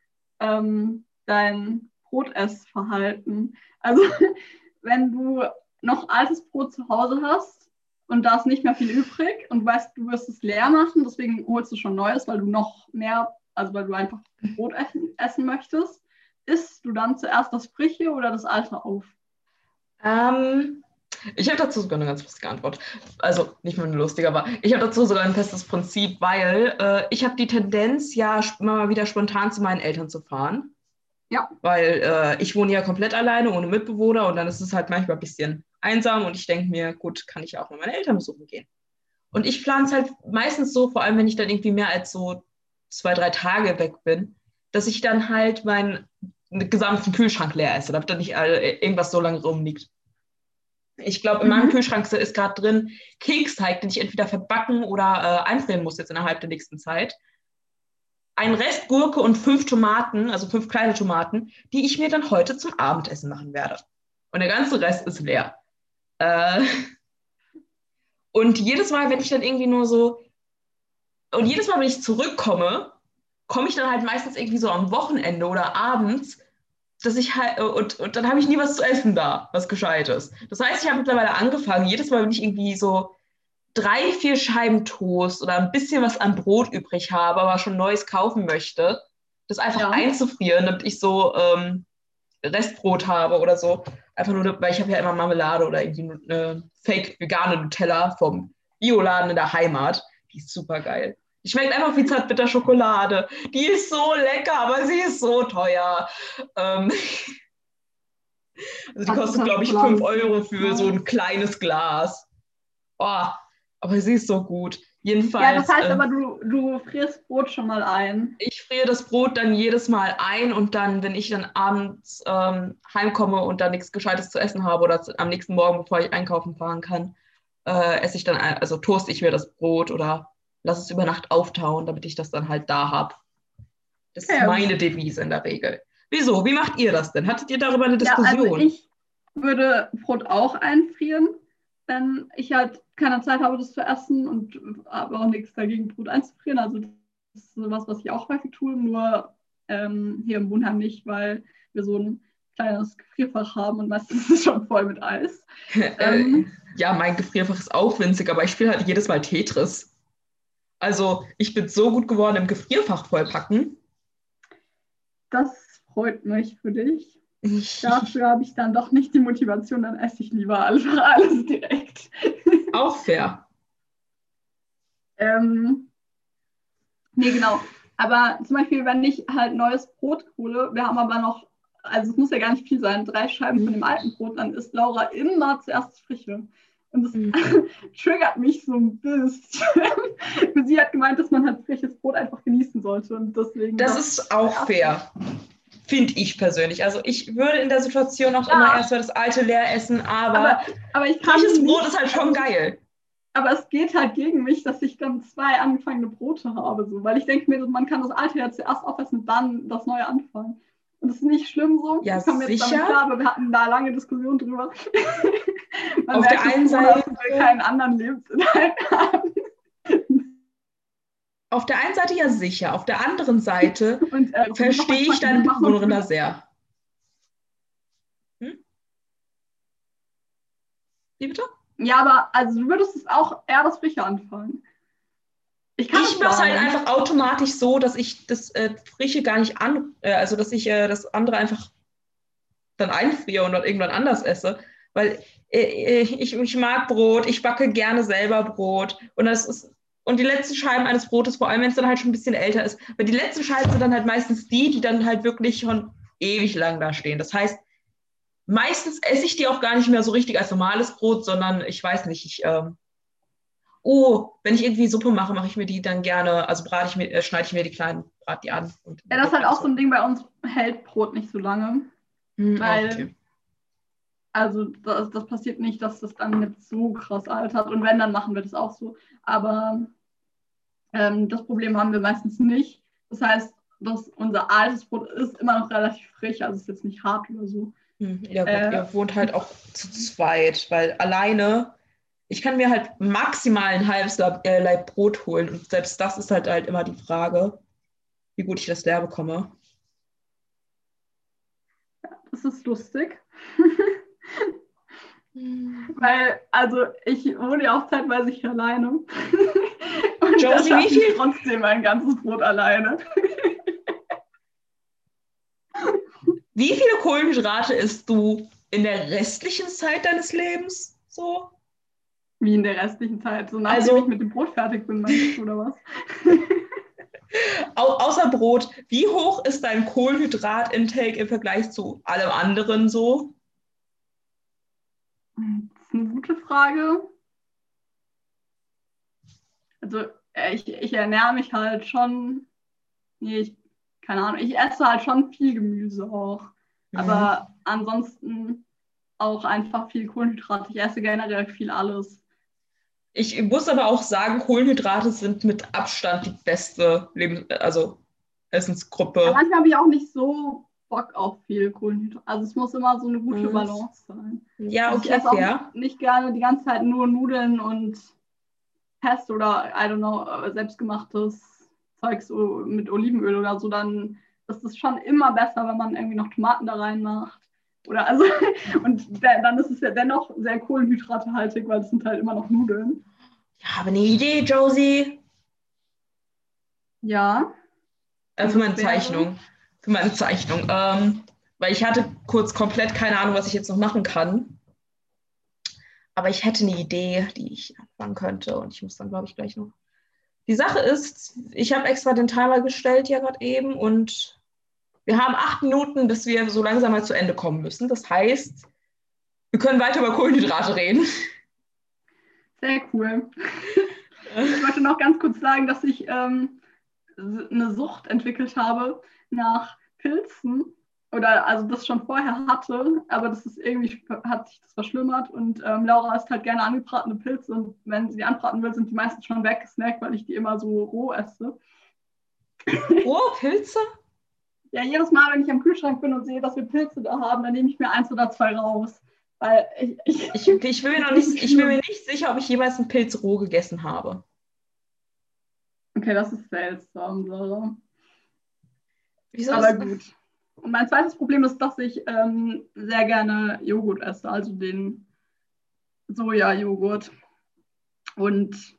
ähm, dein Brotessverhalten? Also, wenn du noch altes Brot zu Hause hast und da ist nicht mehr viel übrig und weißt, du wirst es leer machen, deswegen holst du schon Neues, weil du noch mehr, also weil du einfach Brot essen, essen möchtest, isst du dann zuerst das Frische oder das Alte auf? Ähm, ich habe dazu sogar eine ganz lustige Antwort. Also nicht nur eine lustige, aber ich habe dazu sogar ein festes Prinzip, weil äh, ich habe die Tendenz, ja immer mal wieder spontan zu meinen Eltern zu fahren. Ja. Weil äh, ich wohne ja komplett alleine, ohne Mitbewohner und dann ist es halt manchmal ein bisschen einsam und ich denke mir, gut, kann ich auch mal meine Eltern besuchen gehen. Und ich plane es halt meistens so, vor allem wenn ich dann irgendwie mehr als so zwei, drei Tage weg bin, dass ich dann halt meinen gesamten Kühlschrank leer esse, damit da nicht irgendwas so lange rumliegt. Ich glaube, in meinem mhm. Kühlschrank ist gerade drin Keksteig, den ich entweder verbacken oder äh, einfrieren muss jetzt innerhalb der nächsten Zeit. Ein Rest Gurke und fünf Tomaten, also fünf kleine Tomaten, die ich mir dann heute zum Abendessen machen werde. Und der ganze Rest ist leer. Äh, und jedes Mal, wenn ich dann irgendwie nur so, und jedes Mal, wenn ich zurückkomme, komme ich dann halt meistens irgendwie so am Wochenende oder abends dass ich halt, und, und dann habe ich nie was zu essen da, was Gescheites. Das heißt, ich habe mittlerweile angefangen, jedes Mal, wenn ich irgendwie so drei, vier Scheiben Toast oder ein bisschen was an Brot übrig habe, aber schon Neues kaufen möchte, das einfach ja. einzufrieren, damit ich so ähm, Restbrot habe oder so. Einfach nur, weil ich habe ja immer Marmelade oder irgendwie eine fake vegane Nutella vom Bioladen in der Heimat. Die ist super geil. Die schmeckt einfach wie zartbitter Schokolade. Die ist so lecker, aber sie ist so teuer. Ähm also die kostet, glaube ich, 5 Euro für so ein kleines Glas. Oh, aber sie ist so gut. Jedenfalls. Ja, das heißt äh, aber, du, du frierst Brot schon mal ein. Ich friere das Brot dann jedes Mal ein und dann, wenn ich dann abends ähm, heimkomme und dann nichts Gescheites zu essen habe oder am nächsten Morgen, bevor ich einkaufen fahren kann, äh, esse ich dann, also toast ich mir das Brot oder lass es über Nacht auftauen, damit ich das dann halt da habe. Das ist ja, meine Devise in der Regel. Wieso? Wie macht ihr das denn? Hattet ihr darüber eine Diskussion? Ja, also ich würde Brot auch einfrieren, wenn ich halt keine Zeit habe, das zu essen und aber auch nichts dagegen, Brot einzufrieren. Also das ist sowas, was ich auch häufig tue, nur ähm, hier im Wohnheim nicht, weil wir so ein kleines Gefrierfach haben und meistens ist es schon voll mit Eis. ähm, ja, mein Gefrierfach ist auch winzig, aber ich spiele halt jedes Mal Tetris. Also ich bin so gut geworden im Gefrierfach vollpacken. Das freut mich für dich. Dafür habe ich dann doch nicht die Motivation, dann esse ich lieber einfach alles direkt. Auch fair. ähm, nee, genau. Aber zum Beispiel, wenn ich halt neues Brot hole, wir haben aber noch, also es muss ja gar nicht viel sein, drei Scheiben von dem alten Brot, dann isst Laura immer zuerst das Frische. Und das mhm. triggert mich so ein bisschen. sie hat gemeint, dass man halt frisches Brot einfach genießen sollte. Und deswegen das ist auch fair. Finde ich persönlich. Also ich würde in der Situation auch ja. immer erstmal das alte leer essen, aber, aber, aber ich frisches Brot ist halt schon geil. Aber es geht halt gegen mich, dass ich dann zwei angefangene Brote habe. So. Weil ich denke mir, man kann das alte ja zuerst aufessen und dann das neue anfangen. Und das ist nicht schlimm so. Ja, ich komme jetzt sicher. klar, aber wir hatten da lange Diskussionen drüber. Man Auf der einen Seite wir keinen anderen Lebensinhalt haben. Auf der einen Seite ja sicher, auf der anderen Seite und, äh, verstehe ich deine Mitbewohnerin da sehr. Hm? Wie bitte? Ja, aber also du würdest es auch eher das Frische anfangen. Ich, ich mache es halt einfach automatisch so, dass ich das äh, Frische gar nicht an, äh, also dass ich äh, das andere einfach dann einfriere und dann irgendwann anders esse. Weil äh, äh, ich, ich mag Brot, ich backe gerne selber Brot und das ist und die letzten Scheiben eines Brotes, vor allem wenn es dann halt schon ein bisschen älter ist, weil die letzten Scheiben sind dann halt meistens die, die dann halt wirklich schon ewig lang da stehen. Das heißt, meistens esse ich die auch gar nicht mehr so richtig als normales Brot, sondern ich weiß nicht, ich, ähm, oh, wenn ich irgendwie Suppe mache, mache ich mir die dann gerne, also brate ich mir, äh, schneide ich mir die kleinen, brate die an. ja, das ist halt auch so ein Ding bei uns, hält Brot nicht so lange. Hm, weil, okay. Also das, das passiert nicht, dass das dann nicht so krass altert. Und wenn, dann machen wir das auch so. Aber ähm, das Problem haben wir meistens nicht. Das heißt, dass unser altes Brot ist immer noch relativ frisch, also ist jetzt nicht hart oder so. Ja, gut, äh, ihr wohnt halt auch zu zweit, weil alleine, ich kann mir halt maximal ein halbes äh, Leib Brot holen und selbst das ist halt halt immer die Frage, wie gut ich das leer bekomme. Ja, das ist lustig. Hm. Weil, also ich wohne ja auch zeitweise hier alleine. Und Josie, wie viel? trotzdem ein ganzes Brot alleine. Wie viele Kohlenhydrate isst du in der restlichen Zeit deines Lebens so? Wie in der restlichen Zeit? So nachdem also, ich mit dem Brot fertig bin, meinst du, oder was? Au außer Brot, wie hoch ist dein Kohlenhydrat-Intake im Vergleich zu allem anderen so? Das ist eine gute Frage. Also äh, ich, ich ernähre mich halt schon, nee, ich keine Ahnung, ich esse halt schon viel Gemüse auch. Mhm. Aber ansonsten auch einfach viel Kohlenhydrate. Ich esse generell viel alles. Ich muss aber auch sagen, Kohlenhydrate sind mit Abstand die beste Lebens also Essensgruppe. Ja, manchmal habe ich auch nicht so Bock auf viel Kohlenhydrate. Also es muss immer so eine gute mhm. Balance sein. Ja, okay, also ich esse auch nicht gerne die ganze Zeit nur Nudeln und Pesto oder, I don't know, äh, selbstgemachtes Zeug so mit Olivenöl oder so, dann ist es schon immer besser, wenn man irgendwie noch Tomaten da reinmacht. Oder also, und dann ist es ja dennoch sehr kohlenhydratehaltig, weil es sind halt immer noch Nudeln. Ich habe eine Idee, Josie. Ja. Äh, für meine Zeichnung. Für meine Zeichnung. Ähm, weil ich hatte kurz komplett keine Ahnung, was ich jetzt noch machen kann. Aber ich hätte eine Idee, die ich anfangen könnte. Und ich muss dann, glaube ich, gleich noch die Sache ist, ich habe extra den Timer gestellt ja gerade eben und wir haben acht Minuten, bis wir so langsam mal zu Ende kommen müssen. Das heißt, wir können weiter über Kohlenhydrate reden. Sehr cool. Ich wollte noch ganz kurz sagen, dass ich ähm, eine Sucht entwickelt habe nach Pilzen oder also das schon vorher hatte, aber das ist irgendwie hat sich das verschlimmert und ähm, Laura isst halt gerne angebratene Pilze und wenn sie die anbraten will, sind die meistens schon weggesnackt, weil ich die immer so roh esse. Rohe Pilze? ja, jedes Mal, wenn ich am Kühlschrank bin und sehe, dass wir Pilze da haben, dann nehme ich mir eins oder zwei raus. Weil ich, ich, ich, ich, bin, mir noch nicht, ich bin mir nicht sicher, ob ich jemals einen Pilz roh gegessen habe. Okay, das ist seltsam, Sarah. Wieso Aber gut. Und mein zweites Problem ist, dass ich ähm, sehr gerne Joghurt esse, also den Soja-Joghurt. Und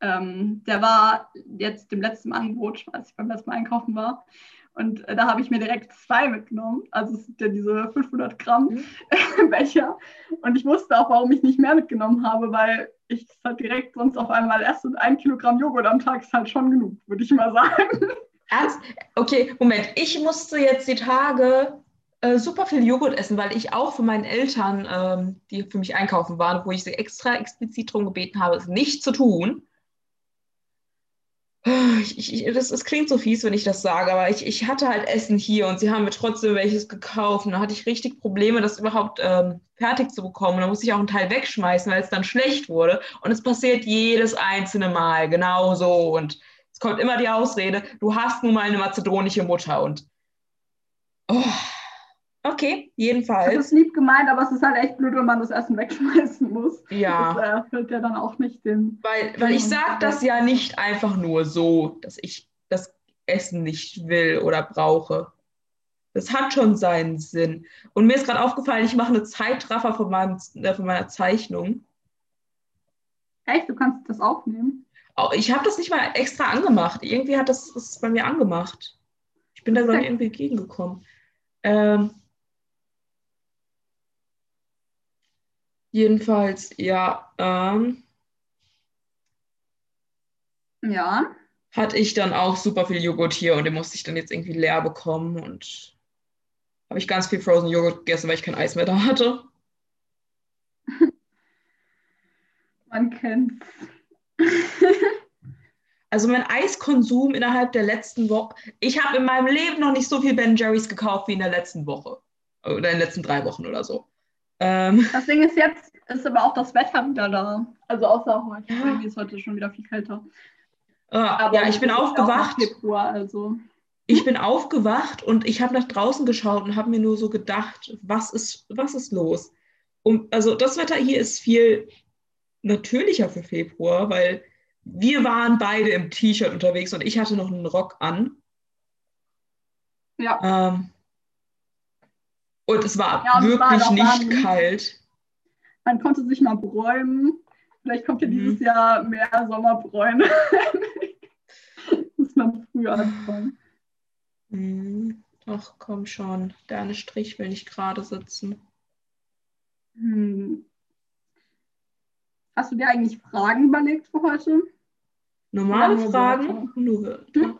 ähm, der war jetzt dem letzten Angebot, als ich beim letzten Mal einkaufen war. Und äh, da habe ich mir direkt zwei mitgenommen. Also es sind ja diese 500 Gramm mhm. Becher. Und ich wusste auch, warum ich nicht mehr mitgenommen habe, weil ich das halt direkt sonst auf einmal esse. Und ein Kilogramm Joghurt am Tag ist halt schon genug, würde ich mal sagen. Ernst? Okay, Moment. Ich musste jetzt die Tage äh, super viel Joghurt essen, weil ich auch für meinen Eltern, ähm, die für mich einkaufen waren, wo ich sie extra explizit darum gebeten habe, es nicht zu tun. Ich, ich, das, das, klingt so fies, wenn ich das sage, aber ich, ich hatte halt Essen hier und sie haben mir trotzdem welches gekauft. Und da hatte ich richtig Probleme, das überhaupt ähm, fertig zu bekommen. Und da musste ich auch einen Teil wegschmeißen, weil es dann schlecht wurde. Und es passiert jedes einzelne Mal, genau so. Und kommt immer die Ausrede, du hast nun mal eine mazedonische Mutter und oh, okay, jedenfalls. Das ist lieb gemeint, aber es ist halt echt blöd, wenn man das Essen wegschmeißen muss. Ja. Das erfüllt ja dann auch nicht den. Weil, weil ich sage das ja nicht einfach nur so, dass ich das Essen nicht will oder brauche. Das hat schon seinen Sinn. Und mir ist gerade aufgefallen, ich mache eine Zeitraffer von, meinem, äh, von meiner Zeichnung. Echt? Du kannst das aufnehmen? Ich habe das nicht mal extra angemacht. Irgendwie hat das, das bei mir angemacht. Ich bin da, glaube ich, irgendwie entgegengekommen. Ähm, jedenfalls, ja. Ähm, ja. Hatte ich dann auch super viel Joghurt hier und den musste ich dann jetzt irgendwie leer bekommen und habe ich ganz viel Frozen Joghurt gegessen, weil ich kein Eis mehr da hatte. Man kennt's. also mein Eiskonsum innerhalb der letzten Woche. Ich habe in meinem Leben noch nicht so viel Ben Jerry's gekauft wie in der letzten Woche. Oder in den letzten drei Wochen oder so. Ähm, das Ding ist jetzt, ist aber auch das Wetter wieder da. Also außer heute. Ja. Irgendwie ist heute schon wieder viel kälter. Ah, ja, ich bin aufgewacht. Februar, also. Ich bin aufgewacht und ich habe nach draußen geschaut und habe mir nur so gedacht, was ist, was ist los? Und, also das Wetter hier ist viel natürlicher für Februar, weil wir waren beide im T-Shirt unterwegs und ich hatte noch einen Rock an. Ja. Ähm, und es war ja, wirklich war nicht warm. kalt. Man konnte sich mal bräumen. Vielleicht kommt ja mhm. dieses Jahr mehr Sommerbräune. Muss man früher anfangen. Mhm. Ach komm schon, deine Strich will nicht gerade sitzen. Hm. Hast du dir eigentlich Fragen überlegt für heute? Normale nur Fragen? Nur hm?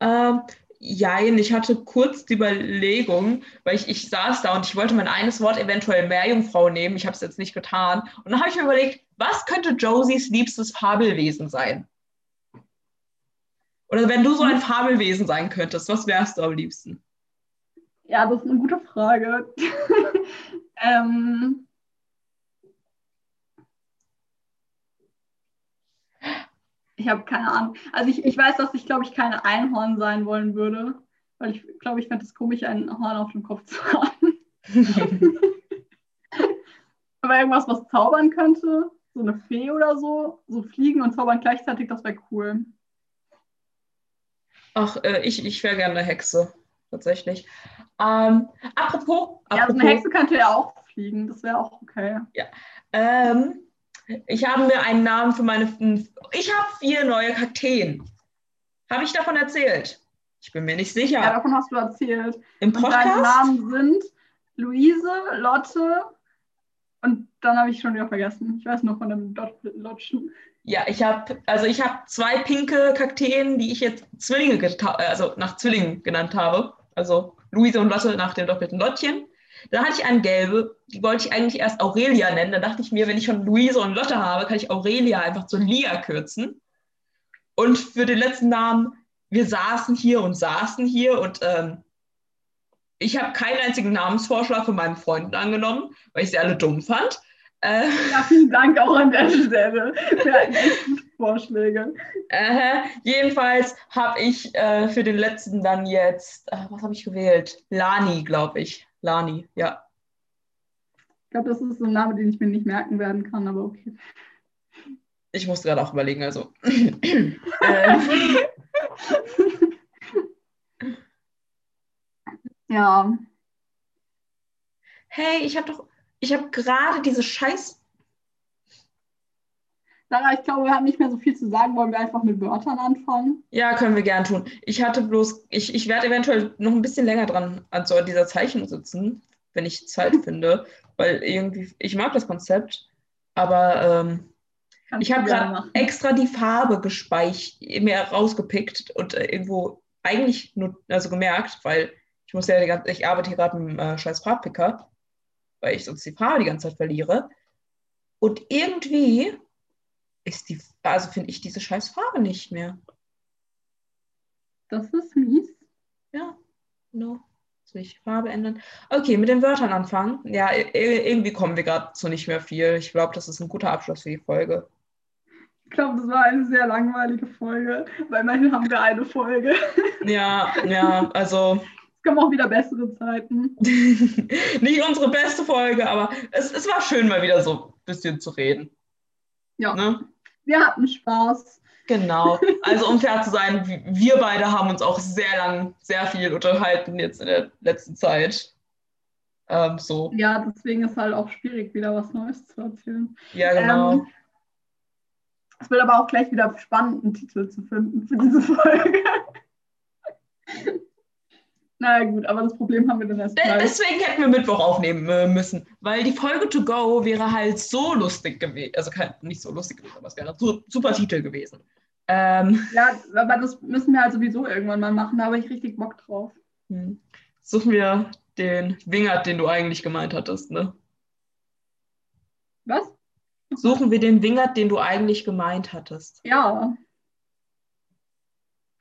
ähm, Jein, ich hatte kurz die Überlegung, weil ich, ich saß da und ich wollte mein eines Wort eventuell Meerjungfrau nehmen. Ich habe es jetzt nicht getan. Und dann habe ich mir überlegt, was könnte Josies liebstes Fabelwesen sein? Oder wenn du so ein Fabelwesen sein könntest, was wärst du am liebsten? Ja, das ist eine gute Frage. ähm, Ich habe keine Ahnung. Also ich, ich weiß, dass ich, glaube ich, keine Einhorn sein wollen würde. Weil ich glaube, ich fände es komisch, ein Horn auf dem Kopf zu haben. Aber irgendwas, was zaubern könnte, so eine Fee oder so, so fliegen und zaubern gleichzeitig, das wäre cool. Ach, äh, ich, ich wäre gerne eine Hexe, tatsächlich. Ähm, apropos, apropos. Ja, also eine Hexe könnte ja auch fliegen, das wäre auch okay. Ja. Ähm, ich habe mir einen Namen für meine. Ich habe vier neue Kakteen. Habe ich davon erzählt? Ich bin mir nicht sicher. Ja, davon hast du erzählt. Im Podcast? Und deine Namen sind Luise, Lotte und dann habe ich schon wieder vergessen. Ich weiß nur von dem Lotschen. Ja, ich habe also ich habe zwei pinke Kakteen, die ich jetzt Zwillinge also nach Zwillingen genannt habe. Also Luise und Lotte nach dem doppelten Lottchen. Dann hatte ich eine gelbe, die wollte ich eigentlich erst Aurelia nennen. Da dachte ich mir, wenn ich schon Luise und Lotte habe, kann ich Aurelia einfach zu Lia kürzen. Und für den letzten Namen, wir saßen hier und saßen hier und ähm, ich habe keinen einzigen Namensvorschlag von meinen Freunden angenommen, weil ich sie alle dumm fand. Äh, ja, vielen Dank auch an der Stelle. Gute Vorschläge. Äh, jedenfalls habe ich äh, für den letzten dann jetzt, äh, was habe ich gewählt? Lani, glaube ich. Lani, ja. Ich glaube, das ist so ein Name, den ich mir nicht merken werden kann, aber okay. Ich musste gerade auch überlegen, also. ja. Hey, ich habe doch, ich habe gerade diese Scheiß. Sarah, ich glaube, wir haben nicht mehr so viel zu sagen. Wollen wir einfach mit Wörtern anfangen? Ja, können wir gern tun. Ich hatte bloß, ich, ich werde eventuell noch ein bisschen länger dran an so dieser Zeichnung sitzen, wenn ich Zeit finde, weil irgendwie, ich mag das Konzept, aber ähm, ich habe gerade extra die Farbe gespeichert, mir rausgepickt und äh, irgendwo eigentlich nur, also gemerkt, weil ich muss ja, die ganze, ich arbeite hier gerade mit einem äh, scheiß Farbpicker, weil ich sonst die Farbe die ganze Zeit verliere. Und irgendwie ist die, also finde ich diese scheiß Farbe nicht mehr. Das ist mies. Ja, no. Soll ich Farbe ändern? Okay, mit den Wörtern anfangen. Ja, irgendwie kommen wir gerade zu nicht mehr viel. Ich glaube, das ist ein guter Abschluss für die Folge. Ich glaube, das war eine sehr langweilige Folge, weil immerhin haben wir eine Folge. Ja, ja, also. Es kommen auch wieder bessere Zeiten. nicht unsere beste Folge, aber es, es war schön, mal wieder so ein bisschen zu reden. Ja. Ne? Wir hatten Spaß. Genau. Also um fair zu sein, wir beide haben uns auch sehr lang, sehr viel unterhalten jetzt in der letzten Zeit. Ähm, so. Ja, deswegen ist halt auch schwierig, wieder was Neues zu erzählen. Ja, genau. Ähm, es wird aber auch gleich wieder spannend, einen Titel zu finden für diese Folge. Na gut, aber das Problem haben wir dann erst mal. Deswegen hätten wir Mittwoch aufnehmen äh, müssen, weil die Folge To Go wäre halt so lustig gewesen. Also kein, nicht so lustig gewesen, aber es wäre ein super Titel gewesen. Ähm, ja, aber das müssen wir halt sowieso irgendwann mal machen, da habe ich richtig Bock drauf. Hm. Suchen wir den Wingert, den du eigentlich gemeint hattest, ne? Was? Suchen wir den Wingert, den du eigentlich gemeint hattest. Ja.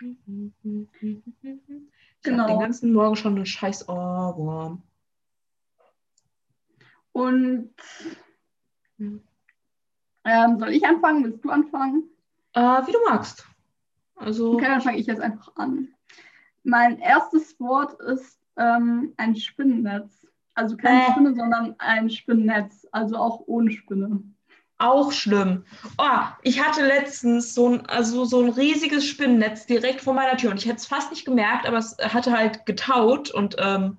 Ich genau. den ganzen Morgen schon einen scheiß Ohrwurm. Und ähm, soll ich anfangen? Willst du anfangen? Äh, wie du magst. Also... Okay, dann fange ich jetzt einfach an. Mein erstes Wort ist ähm, ein Spinnennetz. Also keine äh. Spinne, sondern ein Spinnennetz. Also auch ohne Spinne. Auch schlimm. Oh, ich hatte letztens so ein, also so ein riesiges Spinnennetz direkt vor meiner Tür und ich hätte es fast nicht gemerkt, aber es hatte halt getaut und ähm,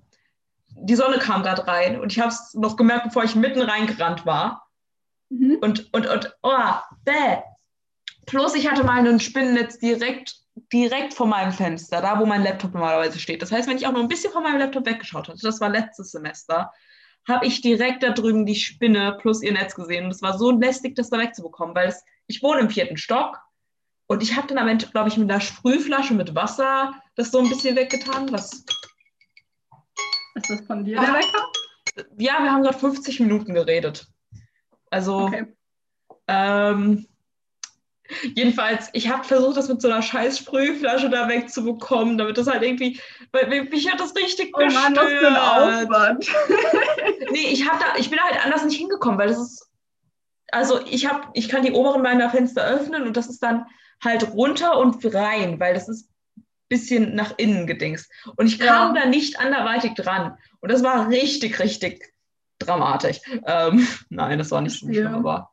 die Sonne kam gerade rein und ich habe es noch gemerkt, bevor ich mitten reingerannt war. Mhm. Und, und, und, oh, bäh. Plus ich hatte mal ein Spinnennetz direkt, direkt vor meinem Fenster, da wo mein Laptop normalerweise steht. Das heißt, wenn ich auch noch ein bisschen von meinem Laptop weggeschaut hatte, das war letztes Semester, habe ich direkt da drüben die Spinne plus ihr Netz gesehen. Und es war so lästig, das da wegzubekommen, weil es, ich wohne im vierten Stock und ich habe dann am Ende, glaube ich, mit einer Sprühflasche mit Wasser das so ein bisschen weggetan. Was ist das von dir, der Wecker? Ja, wir haben gerade 50 Minuten geredet. Also, okay. ähm, jedenfalls, ich habe versucht, das mit so einer scheiß Sprühflasche da wegzubekommen, damit das halt irgendwie, weil mich hat das richtig oh Mann, was für ein Aufwand. nee, ich, hab da, ich bin da halt anders nicht hingekommen, weil das ist, also ich habe, ich kann die oberen meiner Fenster öffnen und das ist dann halt runter und rein, weil das ist bisschen nach innen gedingst. Und ich kam ja. da nicht anderweitig dran. Und das war richtig, richtig dramatisch. Ähm, nein, das war nicht so schlimm, aber.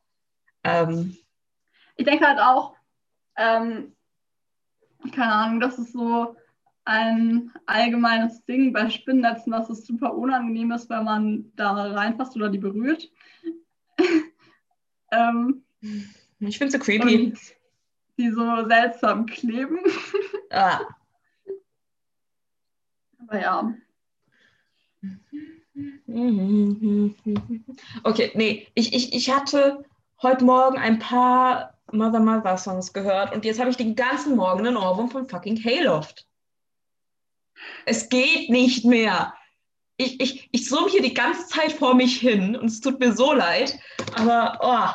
Ähm, ich denke halt auch, ähm, keine Ahnung, das ist so ein allgemeines Ding bei Spinnnetzen, dass es super unangenehm ist, wenn man da reinfasst oder die berührt. ähm, ich finde sie creepy. Die so seltsam kleben. Ah. Aber ja. Okay, nee, ich, ich, ich hatte heute Morgen ein paar Mother Mother Songs gehört und jetzt habe ich den ganzen Morgen einen Ohrwurm von fucking Hayloft. Es geht nicht mehr. Ich, ich, ich summe hier die ganze Zeit vor mich hin und es tut mir so leid, aber oh.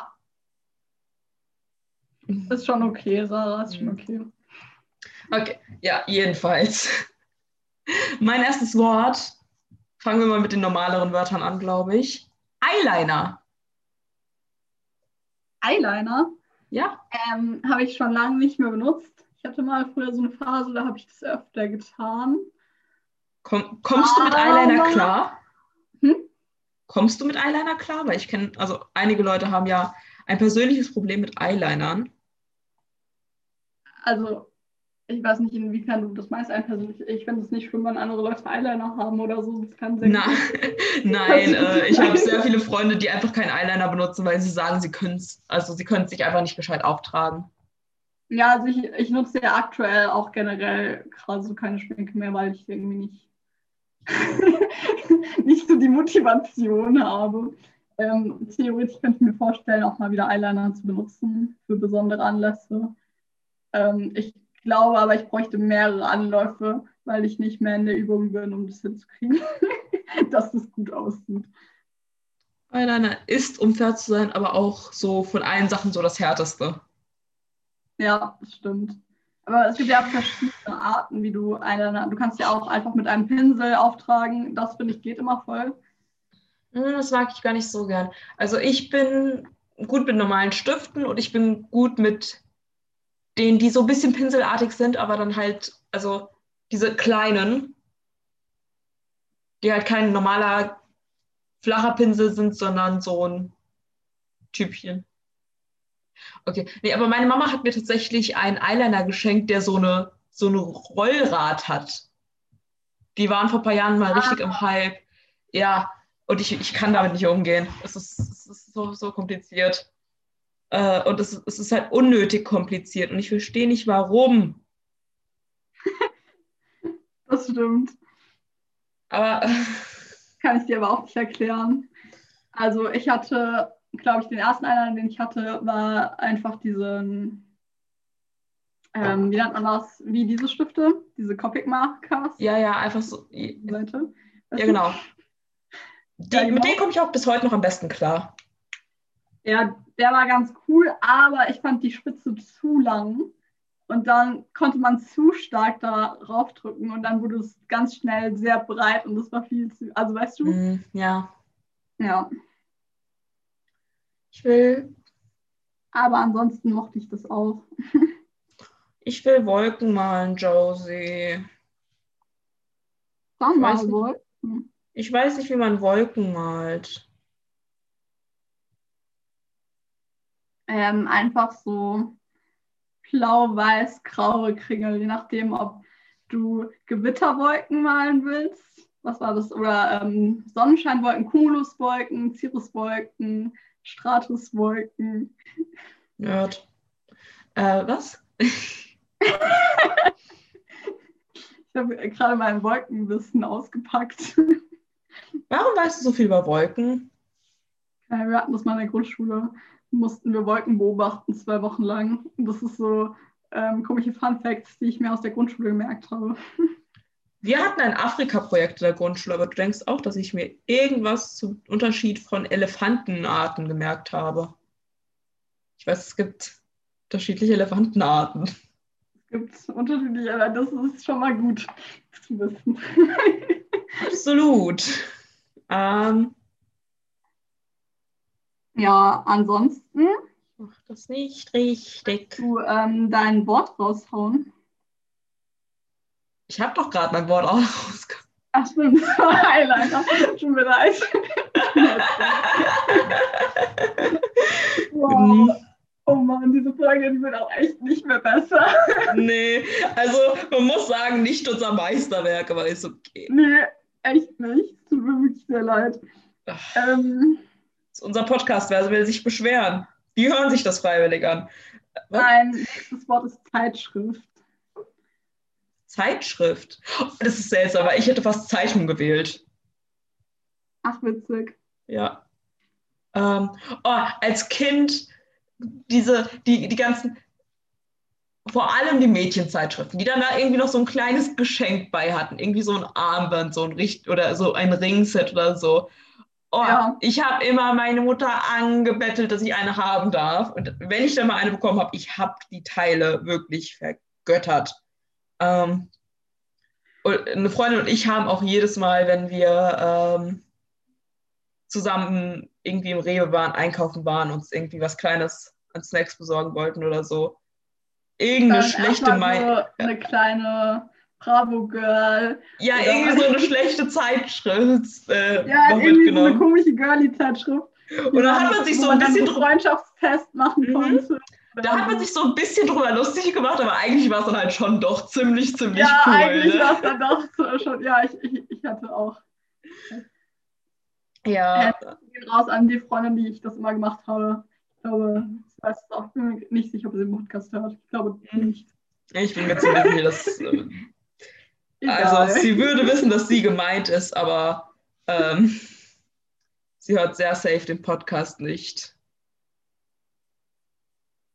Ist schon okay, Sarah, ist schon okay. Okay, ja, jedenfalls. Mein erstes Wort, fangen wir mal mit den normaleren Wörtern an, glaube ich. Eyeliner. Eyeliner? Ja. Ähm, habe ich schon lange nicht mehr benutzt. Ich hatte mal früher so eine Phase, da habe ich das öfter getan. Komm, kommst Aber... du mit Eyeliner klar? Hm? Kommst du mit Eyeliner klar? Weil ich kenne, also einige Leute haben ja ein persönliches Problem mit Eyelinern. Also ich weiß nicht, inwiefern du das meinst, ein persönlich. Ich finde es nicht schlimm, wenn andere Leute Eyeliner haben oder so. Das kann sehr Na, Nein, äh, ich habe sehr viele Freunde, die einfach keinen Eyeliner benutzen, weil sie sagen, sie können es, also sie können es sich einfach nicht gescheit auftragen. Ja, also ich, ich nutze ja aktuell auch generell gerade so keine Schminke mehr, weil ich irgendwie nicht, nicht so die Motivation habe. Ähm, theoretisch könnte ich mir vorstellen, auch mal wieder Eyeliner zu benutzen für besondere Anlässe. Ähm, ich glaube aber, ich bräuchte mehrere Anläufe, weil ich nicht mehr in der Übung bin, um das hinzukriegen, dass das gut aussieht. Eyeliner ist, um fair zu sein, aber auch so von allen Sachen so das Härteste. Ja, das stimmt. Aber es gibt ja verschiedene Arten, wie du Eyeliner. Du kannst ja auch einfach mit einem Pinsel auftragen. Das finde ich geht immer voll. Hm, das mag ich gar nicht so gern. Also ich bin gut mit normalen Stiften und ich bin gut mit den, die so ein bisschen pinselartig sind, aber dann halt, also diese kleinen, die halt kein normaler flacher Pinsel sind, sondern so ein Typchen. Okay, nee, aber meine Mama hat mir tatsächlich einen Eyeliner geschenkt, der so eine, so eine Rollrad hat. Die waren vor ein paar Jahren mal ah. richtig im Hype. Ja, und ich, ich kann damit nicht umgehen. Es ist, es ist so, so kompliziert. Äh, und es, es ist halt unnötig kompliziert und ich verstehe nicht, warum. das stimmt. Aber. Kann ich dir aber auch nicht erklären. Also ich hatte, glaube ich, den ersten Eyeliner, den ich hatte, war einfach diesen, ähm, wie nennt man das, wie diese Stifte, diese Copic Markers. Ja, ja, einfach so. Seite. Ja, genau. Die, ja, mit denen komme ich auch bis heute noch am besten klar. Ja, der war ganz cool, aber ich fand die Spitze zu lang. Und dann konnte man zu stark darauf drücken und dann wurde es ganz schnell sehr breit und das war viel zu. Also weißt du? Mm, ja. Ja. Ich will. Aber ansonsten mochte ich das auch. ich will Wolken malen, Josie. Dann mal Wolken. Ich weiß nicht, wie man Wolken malt. Ähm, einfach so blau, weiß, graue Kringel, je nachdem, ob du Gewitterwolken malen willst. Was war das? Oder ähm, Sonnenscheinwolken, Cumuluswolken, Cirruswolken, Stratuswolken. Nerd. Äh, was? ich habe gerade mein Wolkenwissen ausgepackt. Warum weißt du so viel über Wolken? Ja, wir hatten das mal in der Grundschule. Mussten wir Wolken beobachten, zwei Wochen lang. Und das ist so ähm, komische Fun Facts, die ich mir aus der Grundschule gemerkt habe. Wir hatten ein Afrika-Projekt in der Grundschule, aber du denkst auch, dass ich mir irgendwas zum Unterschied von Elefantenarten gemerkt habe. Ich weiß, es gibt unterschiedliche Elefantenarten. Es gibt unterschiedliche, aber das ist schon mal gut zu wissen. Absolut. Ähm, ja, ansonsten. Mach das nicht richtig. Du ähm, dein Wort raushauen. Ich habe doch gerade mein Wort rausgehauen. Ach stimmt, Highlighter. Tut mir leid. wow. Oh Mann, diese Folge die wird auch echt nicht mehr besser. nee, also man muss sagen, nicht unser Meisterwerk, aber ist okay. Nee, echt nicht. Tut mir wirklich sehr leid. Ähm, das ist unser Podcast, wer will sich beschweren? Die hören sich das freiwillig an. Was? Mein nächstes Wort ist Zeitschrift. Zeitschrift? Das ist seltsam, weil ich hätte fast Zeitung gewählt. Ach, witzig. Ja. Ähm, oh, als Kind diese, die, die ganzen, vor allem die Mädchenzeitschriften, die dann da irgendwie noch so ein kleines Geschenk bei hatten, irgendwie so ein Armband, so ein Richt oder so ein Ringset oder so. Oh, ja. Ich habe immer meine Mutter angebettelt, dass ich eine haben darf. Und wenn ich dann mal eine bekommen habe, ich habe die Teile wirklich vergöttert. Ähm, und eine Freundin und ich haben auch jedes Mal, wenn wir ähm, zusammen irgendwie im Rewe waren, einkaufen waren, uns irgendwie was Kleines an Snacks besorgen wollten oder so, irgendeine Dann schlechte Meinung. So eine kleine Bravo Girl. Ja, oder irgendwie so eine schlechte Zeitschrift. Äh, ja, irgendwie so eine komische Girly-Zeitschrift. Und da hat man sich so ein bisschen Freundschaftstest machen mhm. konnte. Da hat man sich so ein bisschen drüber lustig gemacht, aber eigentlich war es dann halt schon doch ziemlich, ziemlich ja, cool. Ja, eigentlich ne? war es dann doch schon, ja, ich, ich, ich hatte auch. Ja. Äh, raus an die Freundin, die ich das immer gemacht habe. Ich glaube, ich weiß auch nicht sicher, ob sie den Podcast hört. Ich glaube mhm. nicht. Ich bin mir ziemlich sicher, dass. Äh, also, sie würde wissen, dass sie gemeint ist, aber ähm, sie hört sehr safe den Podcast nicht.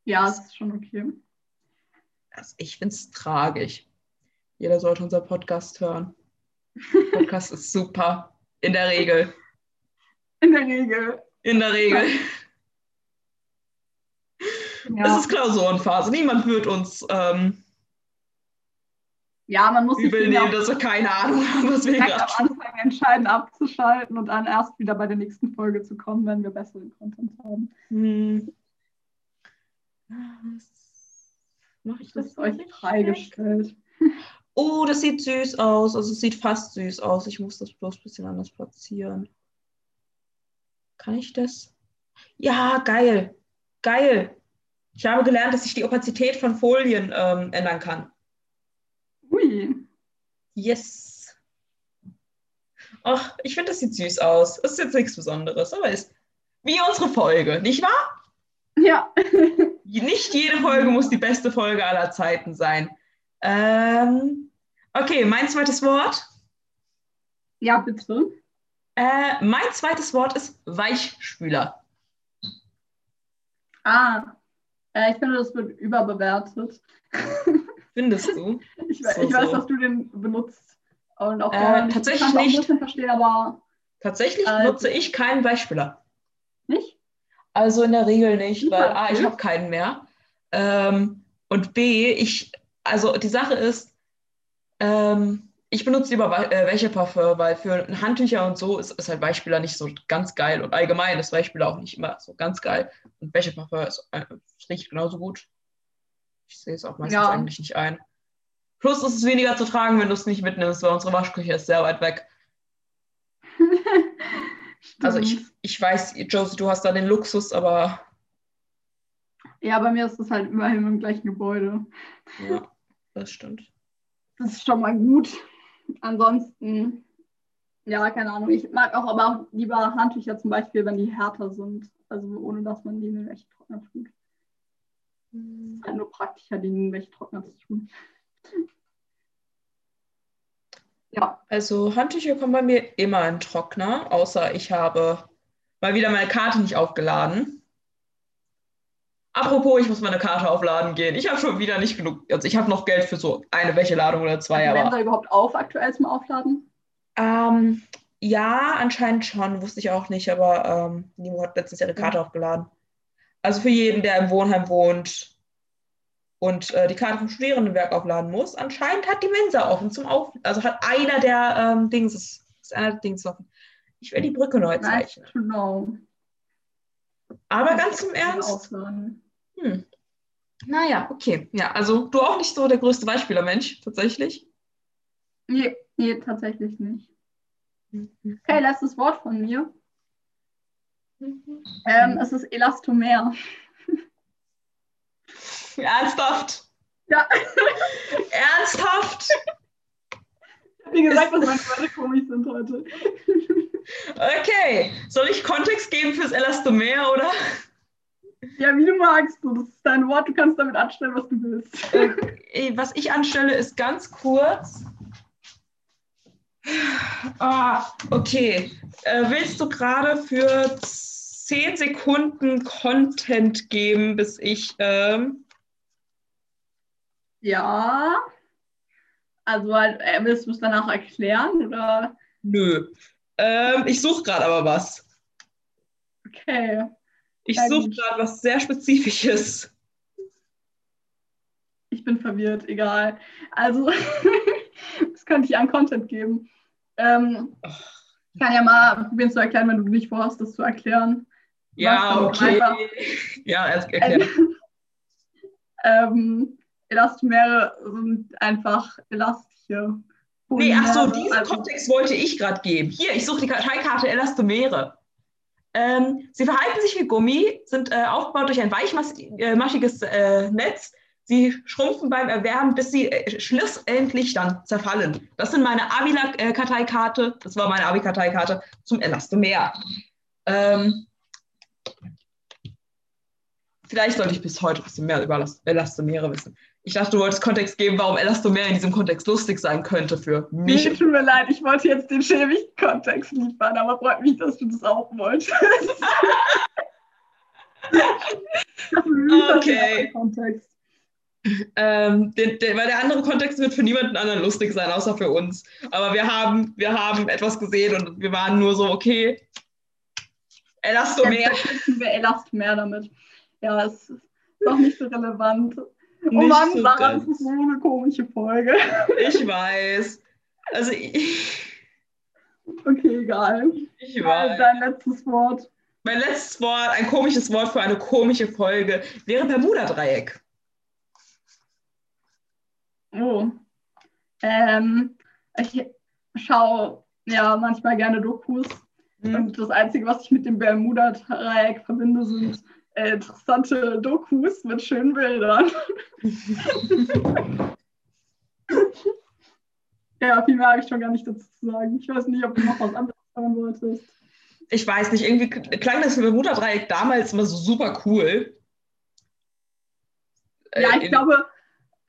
Ja, es ist schon okay. Also ich finde es tragisch. Jeder sollte unser Podcast hören. Podcast ist super. In der Regel. In der Regel. In der Regel. Ja. Es ist Klausurenphase. Niemand wird uns ähm, ja, man muss sich nehmen, dass wir keine Ahnung haben, was wir am Anfang entscheiden, abzuschalten und dann erst wieder bei der nächsten Folge zu kommen, wenn wir besseren Content haben. Hm. Mache ich das, das euch freigestellt? Oh, das sieht süß aus. Also es sieht fast süß aus. Ich muss das bloß ein bisschen anders platzieren. Kann ich das? Ja, geil. Geil. Ich habe gelernt, dass ich die Opazität von Folien ähm, ändern kann. Ui. Yes. Ach, ich finde, das sieht süß aus. Das ist jetzt nichts Besonderes, aber ist wie unsere Folge, nicht wahr? Ja. nicht jede Folge muss die beste Folge aller Zeiten sein. Ähm, okay, mein zweites Wort. Ja, bitte. Äh, mein zweites Wort ist Weichspüler. Ah, äh, ich finde, das wird überbewertet. Findest du? ich, so, ich weiß, so. dass du den benutzt. Und auch äh, tatsächlich nicht. Verstehe, aber, tatsächlich äh, nutze ich keinen Beispieler. Nicht? Also in der Regel nicht, Super, weil A, ich habe keinen mehr. Ähm, und B, ich, also die Sache ist, ähm, ich benutze lieber äh, Wäscheparfum, weil für Handtücher und so ist, ist halt Weichspüler nicht so ganz geil und allgemein ist Weichspüler auch nicht immer so ganz geil. Und Wäscheparfum ist, äh, riecht genauso gut. Ich sehe es auch meistens ja. eigentlich nicht ein. Plus ist es weniger zu tragen, wenn du es nicht mitnimmst, weil unsere Waschküche ist sehr weit weg. also ich, ich weiß, Josie, du hast da den Luxus, aber. Ja, bei mir ist es halt immerhin im gleichen Gebäude. Ja, das stimmt. Das ist schon mal gut. Ansonsten, ja, keine Ahnung. Ich mag auch aber auch lieber Handtücher zum Beispiel, wenn die härter sind. Also ohne dass man die in den Wäschetrockner tut. Ist halt nur praktischer, die in den Wäschetrockner zu tun. Ja. Also Handtücher kommen bei mir immer in Trockner, außer ich habe mal wieder meine Karte nicht aufgeladen. Apropos, ich muss meine Karte aufladen gehen. Ich habe schon wieder nicht genug. Also ich habe noch Geld für so eine Wäscheladung oder zwei. Also aber da überhaupt auf aktuell zum Aufladen? Ähm, ja, anscheinend schon. Wusste ich auch nicht, aber ähm, Nimo hat letztens eine Karte mhm. aufgeladen. Also für jeden, der im Wohnheim wohnt, und äh, die Karte vom Studierendenwerk aufladen muss. Anscheinend hat die Mensa offen zum Auf, also hat einer der ähm, Dings, ist, ist einer der Dings offen. Ich werde die Brücke neu zeichnen. Genau. Aber ganz im Ernst. Hm. Naja, okay. Ja, also du auch nicht so der größte Beispieler-Mensch, tatsächlich? Nee, nee, tatsächlich nicht. Mhm. Okay, letztes Wort von mir. Ähm, es ist Elastomer. Ernsthaft? Ja. Ernsthaft? Wie gesagt, dass meine Wörter komisch sind heute. Okay. Soll ich Kontext geben fürs Elastomer, oder? Ja, wie du magst. Das ist dein Wort, du kannst damit anstellen, was du willst. Äh, was ich anstelle, ist ganz kurz. Ah, okay. Äh, willst du gerade für 10 Sekunden Content geben, bis ich ähm, ja. Also halt, äh, willst du es danach erklären oder? Nö. Ähm, ich suche gerade aber was. Okay. Ich suche gerade was sehr Spezifisches. Ich bin verwirrt, egal. Also, was könnte ich an Content geben? Ähm, ich kann ja mal probieren zu erklären, wenn du nicht vorhast, das zu erklären. Ja, okay. Ja, erklären. ähm, Elastomere sind einfach elastische. Nee, ach so, diesen also, Kontext wollte ich gerade geben. Hier, ich suche die Karteikarte Elastomere. Ähm, sie verhalten sich wie Gummi, sind äh, aufgebaut durch ein weichmaschiges äh, Netz. Sie schrumpfen beim Erwärmen, bis sie äh, schlussendlich dann zerfallen. Das sind meine Abi-Karteikarte, das war meine Abi-Karteikarte zum Elastomer. Ähm, vielleicht sollte ich bis heute ein bisschen mehr über Elastomere wissen. Ich dachte, du wolltest Kontext geben, warum Elastomer in diesem Kontext lustig sein könnte für mich. Nee, tut mir leid, ich wollte jetzt den schäbigen Kontext liefern, aber freut mich, dass du das auch wolltest. okay. Ähm, den, den, weil der andere Kontext wird für niemanden anderen lustig sein, außer für uns. Aber wir haben, wir haben etwas gesehen und wir waren nur so, okay, Elastomer. Jetzt wir Elastomer damit. Ja, es ist doch nicht so relevant. Oh Mann, so Sarah, das ist so eine komische Folge. Ich weiß. Also ich. Okay, egal. Ich weiß. Dein letztes Wort. Mein letztes Wort, ein komisches Wort für eine komische Folge, wäre Bermuda-Dreieck. Oh. Ähm, ich schaue ja manchmal gerne Dokus. Hm. Und das Einzige, was ich mit dem Bermuda-Dreieck verbinde, sind äh, interessante Dokus mit schönen Bildern. ja, viel mehr habe ich schon gar nicht dazu zu sagen. Ich weiß nicht, ob du noch was anderes sagen wolltest. Ich weiß nicht, irgendwie klang das Bermuda-Dreieck damals immer so super cool. Ja, ich äh, glaube,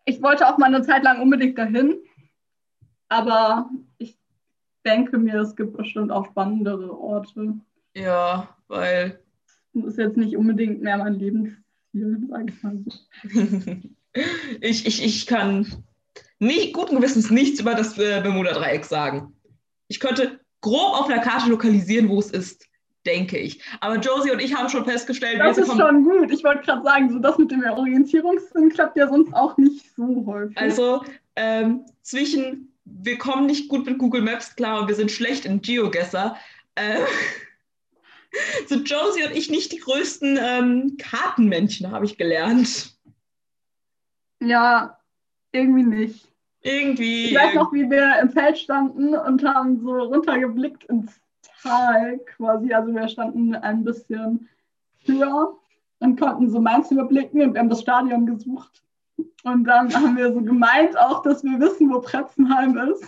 ich wollte auch mal eine Zeit lang unbedingt dahin. Aber ich denke mir, es gibt bestimmt auch spannendere Orte. Ja, weil das ist jetzt nicht unbedingt mehr mein Lebensziel, sage ich mal so. ich, ich, ich kann nicht, guten Gewissens nichts über das äh, Bermuda-Dreieck sagen. Ich könnte grob auf einer Karte lokalisieren, wo es ist, denke ich. Aber Josie und ich haben schon festgestellt, das ist schon gut. Ich wollte gerade sagen, so das mit dem Orientierungssinn klappt ja sonst auch nicht so häufig. Also ähm, zwischen wir kommen nicht gut mit Google Maps klar und wir sind schlecht in GeoGuessr. Äh, sind Josie und ich nicht die größten ähm, Kartenmännchen, habe ich gelernt. Ja, irgendwie nicht. Irgendwie. Ich weiß noch, wie wir im Feld standen und haben so runtergeblickt ins Tal quasi. Also wir standen ein bisschen höher und konnten so Mainz überblicken und wir haben das Stadion gesucht. Und dann haben wir so gemeint auch, dass wir wissen, wo Pretzenheim ist.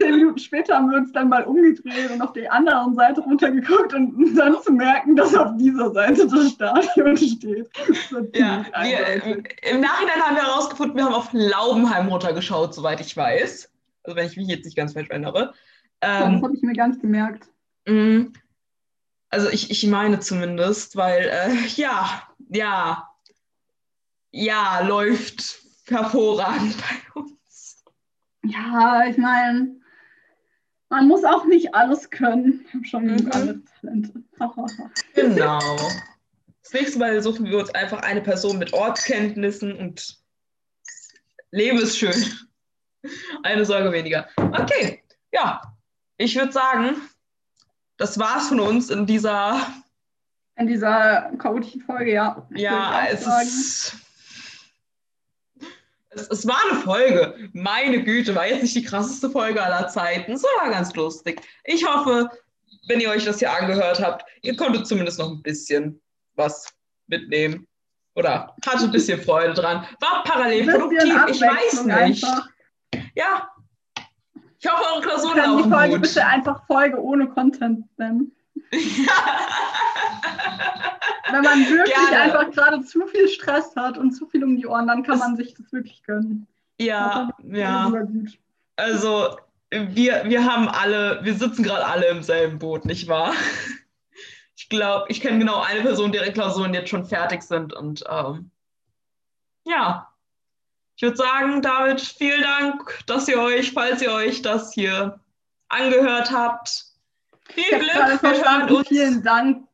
Zehn Minuten später haben wir uns dann mal umgedreht und auf die andere Seite runtergeguckt und dann zu merken, dass auf dieser Seite das Stadion steht. Das ja, wir, im Nachhinein haben wir herausgefunden, wir haben auf Laubenheim runtergeschaut, soweit ich weiß. Also wenn ich mich jetzt nicht ganz falsch erinnere. Ähm, das habe ich mir gar nicht gemerkt. Mm, also ich, ich meine zumindest, weil äh, ja, ja, ja, läuft hervorragend bei uns. Ja, ich meine, man muss auch nicht alles können. Ich habe schon mhm. alle Talente. genau. Das nächste Mal suchen wir uns einfach eine Person mit Ortskenntnissen und Leben ist schön. Eine Sorge weniger. Okay, ja, ich würde sagen, das war's von uns in dieser. In dieser chaotischen Folge, ja. Ja, es ist es, es, war eine Folge. Meine Güte, war jetzt nicht die krasseste Folge aller Zeiten. Es war ganz lustig. Ich hoffe, wenn ihr euch das hier angehört habt, ihr konntet zumindest noch ein bisschen was mitnehmen. Oder hatte ein bisschen Freude dran. War parallel produktiv. Ich weiß nicht. Einfach. Ja. Ich hoffe, eure Klausuren laufen die Folge gut. bitte einfach Folge ohne Content nennen. Wenn man wirklich Gerne. einfach gerade zu viel Stress hat und zu viel um die Ohren, dann kann das man sich das wirklich gönnen. Ja, ja. Also wir, wir haben alle, wir sitzen gerade alle im selben Boot, nicht wahr? Ich glaube, ich kenne genau eine Person, deren Klausuren jetzt schon fertig sind und ähm, ja. Ich würde sagen, David, vielen Dank, dass ihr euch, falls ihr euch das hier angehört habt, viel Glück, wir hören uns. Vielen Dank,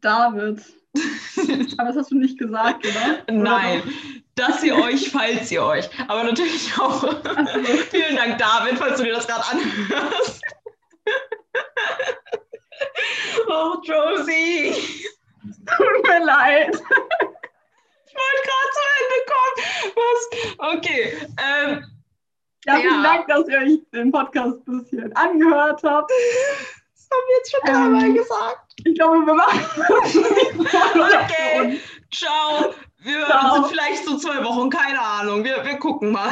David. Aber das hast du nicht gesagt, oder? Nein, oder dass ihr euch, falls ihr euch. Aber natürlich auch. Also. Vielen Dank, David, falls du dir das gerade anhörst. oh, Josie. Tut mir leid. Ich wollte gerade zu Ende kommen. Was? Okay. Ähm, ja, vielen ja. Dank, dass ihr euch den Podcast ein bisschen angehört habt haben wir jetzt schon dreimal ähm, gesagt. Ich glaube, wir machen. okay, ciao. Wir Ciao. sind vielleicht so zwei Wochen, keine Ahnung. Wir, wir gucken mal.